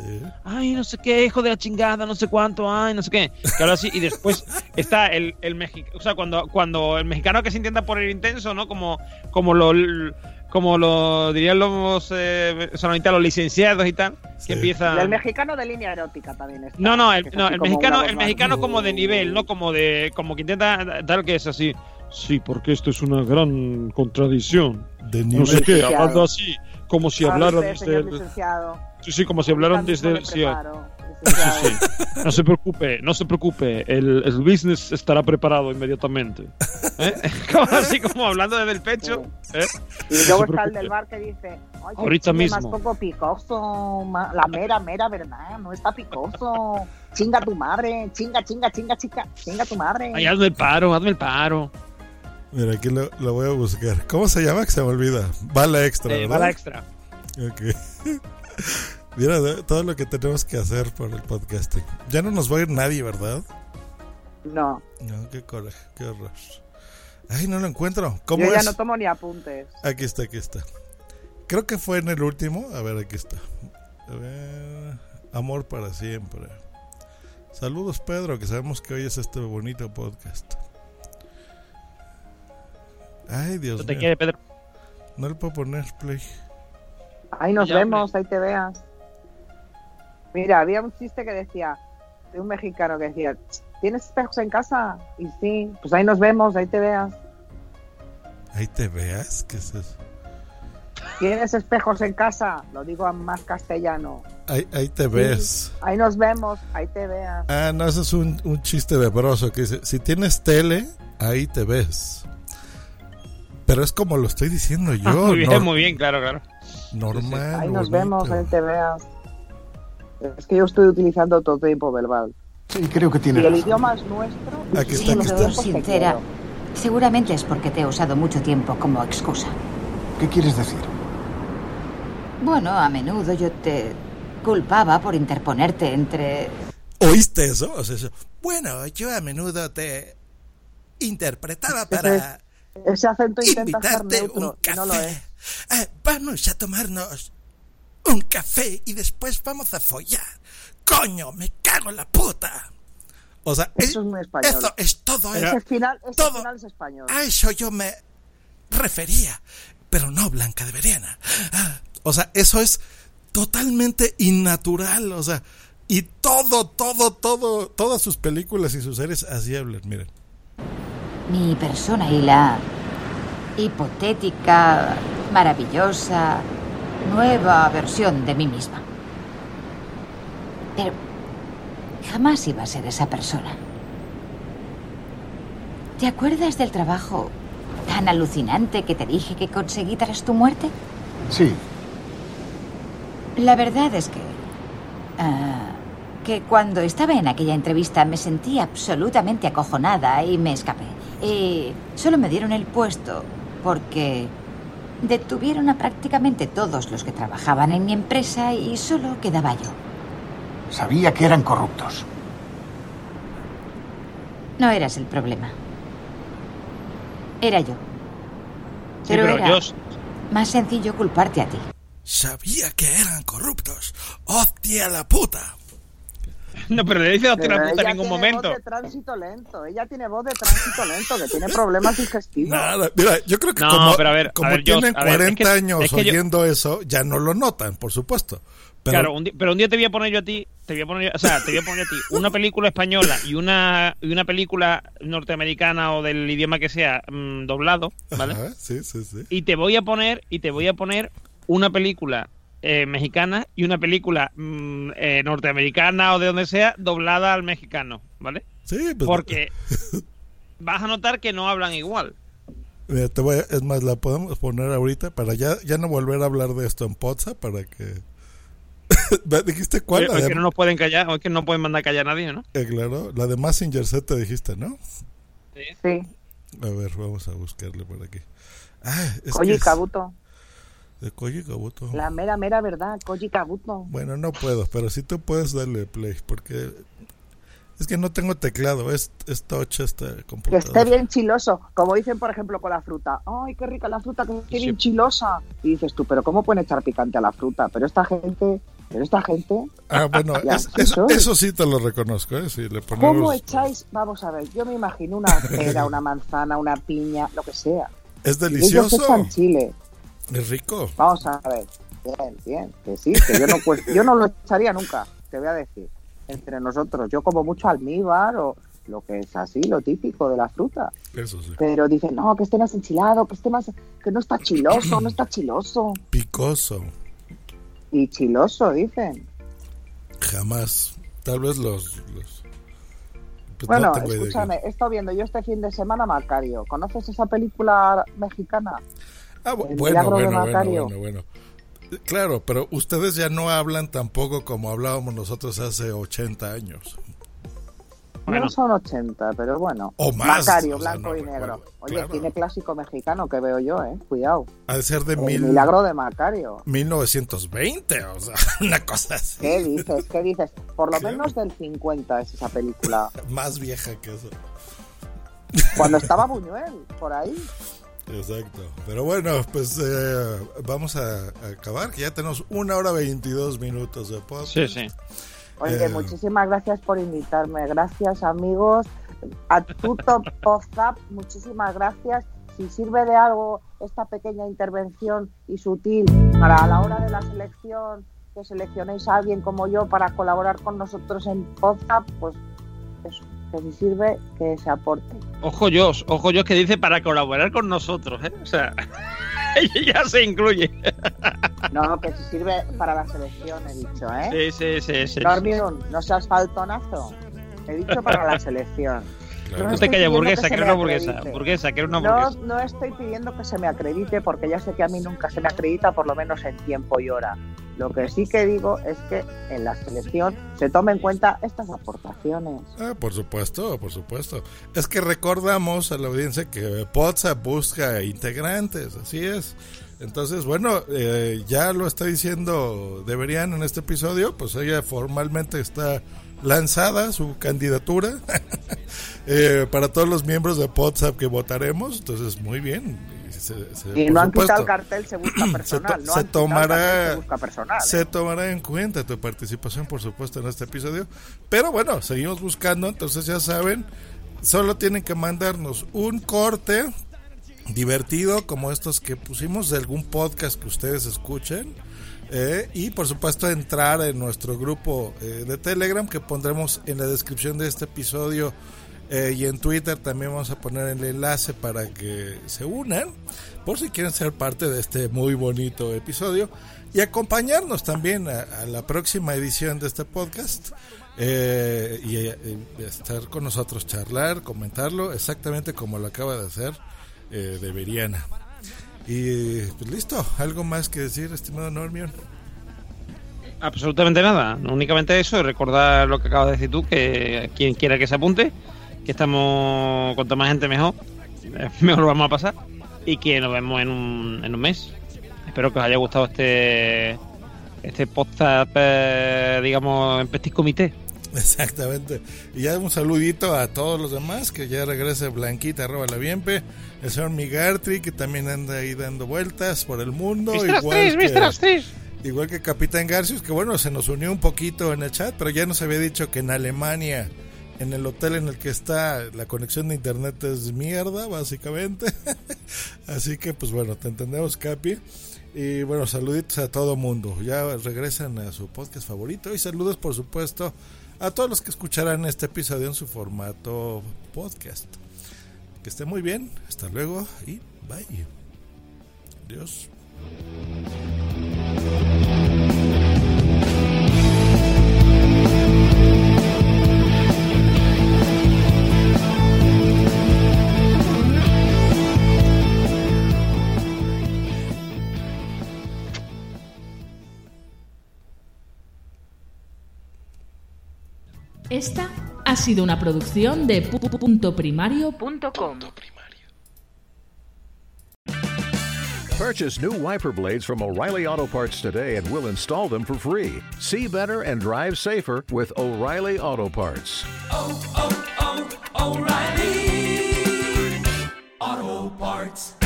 Ay, no sé qué, hijo de la chingada, no sé cuánto, ay, no sé qué. Que habla así, y después está el, el mexicano... O sea, cuando, cuando el mexicano que se intenta poner intenso, ¿no? Como, como lo... Como lo dirían los eh, solamente los licenciados y tal, que empieza... Y el mexicano de línea erótica también está. No, no, el, no, el mexicano, el mexicano como de nivel, no como de, como que intenta tal que es así. Sí, porque esto es una gran contradicción. De No sé qué, hablando así, como si hablaran desde el, sí, sí, como si hablaran desde el, sí, sí. No se preocupe, no se preocupe, el, el business estará preparado inmediatamente. ¿Eh? Como así como hablando desde el pecho. ¿eh? Y luego está el del bar que dice, qué Ahorita mismo. más poco picoso, la mera, mera verdad, no está picoso. Chinga tu madre, chinga, chinga, chinga, chica, chinga tu madre. Ay, hazme el paro, hazme el paro. Mira, aquí lo, lo voy a buscar. ¿Cómo se llama? Que se me olvida. Bala extra. Eh, ¿verdad? bala extra. Ok. Mira todo lo que tenemos que hacer por el podcasting. Ya no nos va a ir nadie, ¿verdad? No, No, qué coraje, qué horror. Ay, no lo encuentro. ¿Cómo yo es? ya no tomo ni apuntes. Aquí está, aquí está. Creo que fue en el último. A ver, aquí está. A ver. Amor para siempre. Saludos, Pedro, que sabemos que hoy es este bonito podcast. Ay, Dios ¿No te mío. quiere, Pedro? No le puedo poner play. Ahí nos Ya, vemos, ahí te veas. Mira, había un chiste que decía, de un mexicano que decía, ¿tienes espejos en casa? Y sí, pues ahí nos vemos, ahí te veas. Ahí te veas. ¿Qué es eso? ¿Tienes espejos en casa? Lo digo en más castellano. Ahí, ahí te ves. Ahí nos vemos, ahí te veas. Ah, no, eso es un, un chiste de broso que dice, si tienes tele, ahí te ves. Pero es como lo estoy diciendo yo. Ah, muy bien, muy bien, claro, claro. Normal. Ahí nos bonito. vemos, ahí te veas. Es que yo estoy utilizando todo tiempo verbal. Sí, creo que tiene Y el razón. idioma es nuestro. Aquí está, y aquí está. sincera, seguramente es porque te he usado mucho tiempo como excusa. ¿Qué quieres decir? Bueno, a menudo yo te culpaba por interponerte entre... ¿Oíste eso? O sea, eso. Bueno, yo a menudo te interpretaba para Ese acento intenta ser neutro un y no lo café. es. Eh, vamos a tomarnos un café y después vamos a follar. Coño, me cago en la puta. O sea, Eso es muy español. eso es todo. eh. Ese final, ese todo final es español. A eso yo me refería, pero no Blanca de Veriana. Ah, o sea, eso es totalmente innatural, o sea, y todo, todo, todo, todas sus películas y sus series así hablan, miren. Mi persona y la hipotética, maravillosa, nueva versión de mí misma. Pero jamás iba a ser esa persona. ¿Te acuerdas del trabajo tan alucinante que te dije que conseguí tras tu muerte? Sí, La verdad es que... ah, que cuando estaba en aquella entrevista me sentí absolutamente acojonada y me escapé. Y solo me dieron el puesto porque detuvieron a prácticamente todos los que trabajaban en mi empresa y solo quedaba yo. sabía que eran corruptos. No eras el problema. Era yo. Sí, Pero, pero era yo, más sencillo culparte a ti. Sabía que eran corruptos. ¡Hostia la puta! No, pero le dice la puta en ella ningún tiene momento. voz de tránsito lento. Ella tiene voz de tránsito lento, que tiene problemas digestivos. Nada, mira, yo creo que No, como, pero a ver, a como ver, Josh, tienen a ver, es 40 que- años es que yo- oyendo eso, ya no lo notan, por supuesto. Pero Claro, un di- pero un día te voy a poner yo a ti, te voy a poner, yo- o sea, te voy a poner a ti una película española y una y una película norteamericana o del idioma que sea mm, doblado, ¿vale? Ajá, sí, sí, sí. Y te voy a poner y te voy a poner una película eh, mexicana y una película mm, eh, norteamericana o de donde sea doblada al mexicano, ¿vale? Sí, pues, Porque vas a notar que no hablan igual. Mira, te voy a- es más, la podemos poner ahorita para ya, ya no volver a hablar de esto en Poza, para que... ¿Me ¿Dijiste cuál? Oye, La es de- que no nos pueden callar, o es que no pueden mandar callar a nadie, ¿no? eh, claro, la de Massinger Z te dijiste, ¿no? Sí. A ver, vamos a buscarle por aquí. Ah, es que es Kabuto. De Koji Kabuto. La mera, mera verdad, Koji Kabuto. Bueno, no puedo, pero si tú puedes darle play, porque es que no tengo teclado, es, es touch esta Que esté bien chiloso, como dicen, por ejemplo, con la fruta. ¡Ay, qué rica la fruta, que esté bien chilosa! Y dices tú, ¿pero cómo pueden echar picante a la fruta? Pero esta gente, pero esta gente... Ah, bueno, Ya, es- sí eso, eso sí te lo reconozco, ¿eh? Si le ¿Cómo echáis? Vamos a ver, yo me imagino una pera, una manzana, una piña, lo que sea. Es Y ellos delicioso, echan chile. Es rico. Vamos a ver. Bien, bien. Que sí, que yo no, pues, yo no lo echaría nunca, te voy a decir. Entre nosotros, yo como mucho almíbar o lo que es así, lo típico de la fruta. Eso sí. Pero dicen, no, que esté más enchilado, que esté más, que no está chiloso, no está chiloso. Picoso, Y chiloso, dicen. jamás. Tal vez los... los- pues bueno, no escúchame, he estado viendo yo este fin de semana Macario. ¿Conoces esa película mexicana? Ah, bueno, milagro de bueno, bueno, Macario. bueno, bueno. Claro, pero ustedes ya no hablan tampoco como hablábamos nosotros hace 80 años. No son 80, pero bueno. O más, Macario, o sea, blanco no y negro. recuerdo. Oye, Claro. cine clásico mexicano que veo yo, ¿eh? Cuidado. Ha de ser de El mil, milagro de Macario. 1920, o sea, una cosa así. ¿Qué dices? ¿Qué dices? Por lo menos del 50 es esa película. Más vieja que eso. Cuando estaba Buñuel, por ahí. Exacto. Pero bueno, pues eh, vamos a, a acabar, que ya tenemos una hora 22 minutos de podcast. Sí, sí. Oye, Eh, muchísimas gracias por invitarme. Gracias, amigos. A Tuto Pozap, muchísimas gracias. Si sirve de algo esta pequeña intervención y sutil para a la hora de la selección, que seleccionéis a alguien como yo para colaborar con nosotros en Pozap, pues que si sirve, que se aporte. Ojo yo, ojo yo que dice para colaborar con nosotros, ¿eh? O sea, ya se incluye. No, que si sirve para la selección, he dicho, ¿eh? Sí, sí, sí, sí. No seas faltonazo. He dicho para la selección. No No te estoy calles, pidiendo burguesa, que se quiero me una burguesa. acredite. Burguesa, quiero una No, burguesa. no estoy pidiendo que se me acredite porque ya sé que a mí nunca se me acredita, por lo menos en tiempo y hora. Lo que sí que digo es que en la selección se tome en cuenta estas aportaciones. Ah, por supuesto, por supuesto. Es que recordamos a la audiencia que WhatsApp busca integrantes, así es. Entonces, bueno, eh, ya lo está diciendo Deberían en este episodio, pues ella formalmente está lanzada su candidatura eh, para todos los miembros de WhatsApp que votaremos. Entonces, muy bien. Y, se- se- Y no han supuesto, quitado el cartel, se busca se, personal. to- no se tomará se busca personal. se tomará en cuenta tu participación por supuesto en este episodio pero bueno seguimos buscando entonces ya saben solo tienen que mandarnos un corte divertido como estos que pusimos de algún podcast que ustedes escuchen eh, y por supuesto entrar en nuestro grupo eh, de Telegram que pondremos en la descripción de este episodio Eh, y en Twitter también vamos a poner el enlace para que se unan, por si quieren ser parte de este muy bonito episodio y acompañarnos también a, la próxima edición de este podcast. eh, y, eh, estar con nosotros, charlar, comentarlo, exactamente como lo acaba de hacer de Veriana. Y pues listo, ¿algo más que decir, estimado Normion? Absolutamente nada, únicamente eso, recordar lo que acabas de decir tú, que quien quiera que se apunte, que estamos, cuanto más gente mejor, mejor lo vamos a pasar, y que nos vemos en un, en un mes. Espero que os haya gustado este este podcast, eh, digamos, en Petit Comité. Exactamente. Y ya un saludito a todos los demás, que ya regrese Blanquita, arroba la Bienpe, el señor Migartri, que también anda ahí dando vueltas por el mundo. Igual que-. Igual que Capitán Garcius, que bueno, se nos unió un poquito en el chat, pero ya nos había dicho que en Alemania, en el hotel en el que está, la conexión de internet es mierda, básicamente. Así que, pues bueno, te entendemos, Capi. Y bueno, saluditos a todo mundo. Ya regresan a su podcast favorito. Y saludos, por supuesto, a todos los que escucharán este episodio en su formato podcast. Que esté muy bien. Hasta luego y bye. Adiós. Esta ha sido una producción de pu- pu- punto primario.com. Purchase new wiper blades from O'Reilly Auto Parts today and we'll install them for free. See better and drive safer with O'Reilly Auto Parts. oh, oh, O'Reilly. Auto Parts.